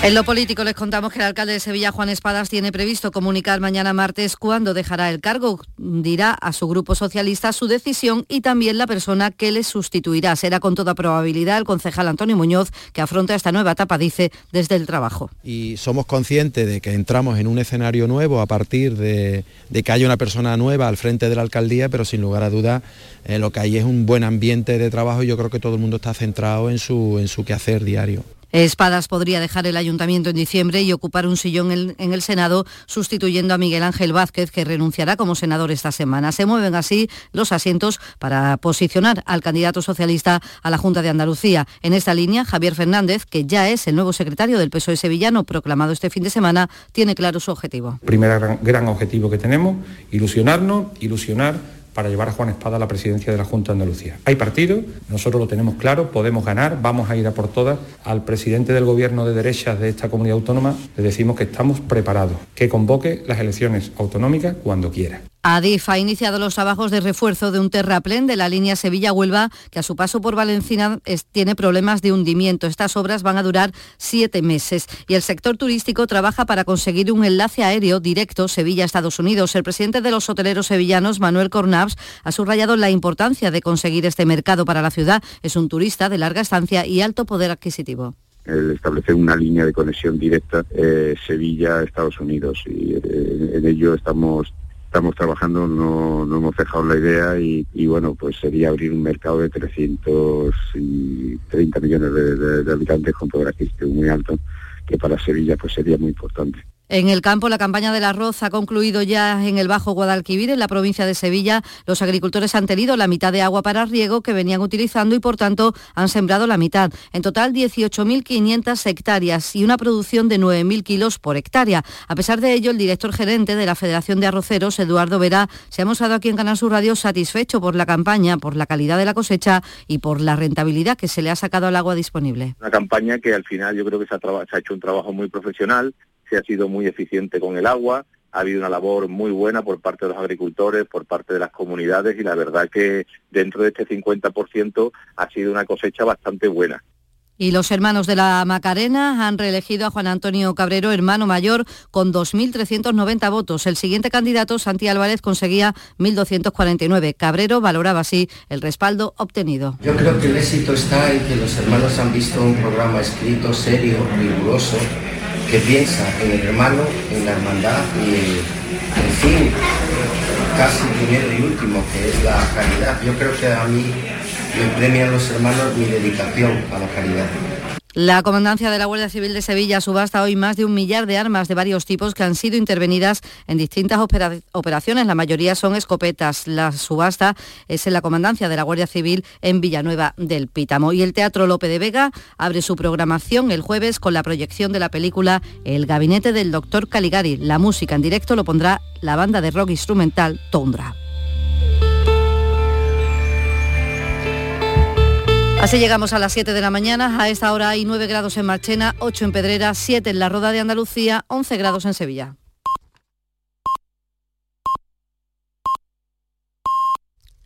En lo político les contamos que el alcalde de Sevilla, Juan Espadas, tiene previsto comunicar mañana martes cuándo dejará el cargo. Dirá a su grupo socialista su decisión y también la persona que le sustituirá. Será con toda probabilidad el concejal Antonio Muñoz, que afronta esta nueva etapa, dice, desde el trabajo. Y somos conscientes de que entramos en un escenario nuevo a partir de, que haya una persona nueva al frente de la alcaldía, pero sin lugar a dudas eh, lo que hay es un buen ambiente de trabajo y yo creo que todo el mundo está centrado en su, en su quehacer diario. Espadas podría dejar el ayuntamiento en diciembre y ocupar un sillón en, el Senado, sustituyendo a Miguel Ángel Vázquez, que renunciará como senador esta semana. Se mueven así los asientos para posicionar al candidato socialista a la Junta de Andalucía. En esta línea, Javier Fernández, que ya es el nuevo secretario del PSOE sevillano, proclamado este fin de semana, tiene claro su objetivo. Primer gran, gran objetivo que tenemos, ilusionarnos, ilusionar para llevar a Juan Espada a la presidencia de la Junta de Andalucía. Hay partido, nosotros lo tenemos claro, podemos ganar, vamos a ir a por todas. Al presidente del gobierno de derechas de esta comunidad autónoma le decimos que estamos preparados, que convoque las elecciones autonómicas cuando quiera. Adif ha iniciado los trabajos de refuerzo de un terraplén de la línea Sevilla-Huelva que a su paso por Valencina tiene problemas de hundimiento. Estas obras van a durar siete meses y el sector turístico trabaja para conseguir un enlace aéreo directo Sevilla-Estados Unidos. El presidente de los hoteleros sevillanos, Manuel Cornaps, ha subrayado la importancia de conseguir este mercado para la ciudad. Es un turista de larga estancia y alto poder adquisitivo el establecer una línea de conexión directa eh, Sevilla-Estados Unidos y eh, en ello estamos estamos trabajando, no, no hemos dejado la idea y, bueno, pues sería abrir un mercado de 330 millones de, de, de habitantes con poder adquisitivo muy alto, que para Sevilla pues sería muy importante. En el campo, la campaña del arroz ha concluido ya en el Bajo Guadalquivir, en la provincia de Sevilla. Los agricultores han tenido la mitad de agua para riego que venían utilizando y, por tanto, han sembrado la mitad. En total, 18.500 hectáreas y una producción de 9.000 kilos por hectárea. A pesar de ello, el director gerente de la Federación de Arroceros, Eduardo Vera, se ha mostrado aquí en Canal Sur Radio satisfecho por la campaña, por la calidad de la cosecha y por la rentabilidad que se le ha sacado al agua disponible. Una campaña que al final yo creo que se ha hecho un trabajo muy profesional se ha sido muy eficiente con el agua, ha habido una labor muy buena por parte de los agricultores, por parte de las comunidades y la verdad que dentro de este 50% ha sido una cosecha bastante buena. Y los hermanos de la Macarena han reelegido a Juan Antonio Cabrero, hermano mayor, con 2.390 votos. El siguiente candidato, Santi Álvarez, conseguía 1.249. Cabrero valoraba así el respaldo obtenido. Yo creo que el éxito está en que los hermanos han visto un programa escrito, serio, riguroso, que piensa en el hermano, en la hermandad y, en fin, casi primero y último, que es la caridad. Yo creo que a mí me premian los hermanos mi dedicación a la caridad. La Comandancia de la Guardia Civil de Sevilla subasta hoy más de un millar de armas de varios tipos que han sido intervenidas en distintas operaciones. La mayoría son escopetas. La subasta es en la Comandancia de la Guardia Civil en Villanueva del Pítamo. Y el Teatro Lope de Vega abre su programación el jueves con la proyección de la película El Gabinete del Doctor Caligari. La música en directo lo pondrá la banda de rock instrumental Tondra. Así llegamos a las 7 de la mañana. A esta hora hay 9 grados en Marchena, 8 en Pedrera, 7 en la Roda de Andalucía, 11 grados en Sevilla.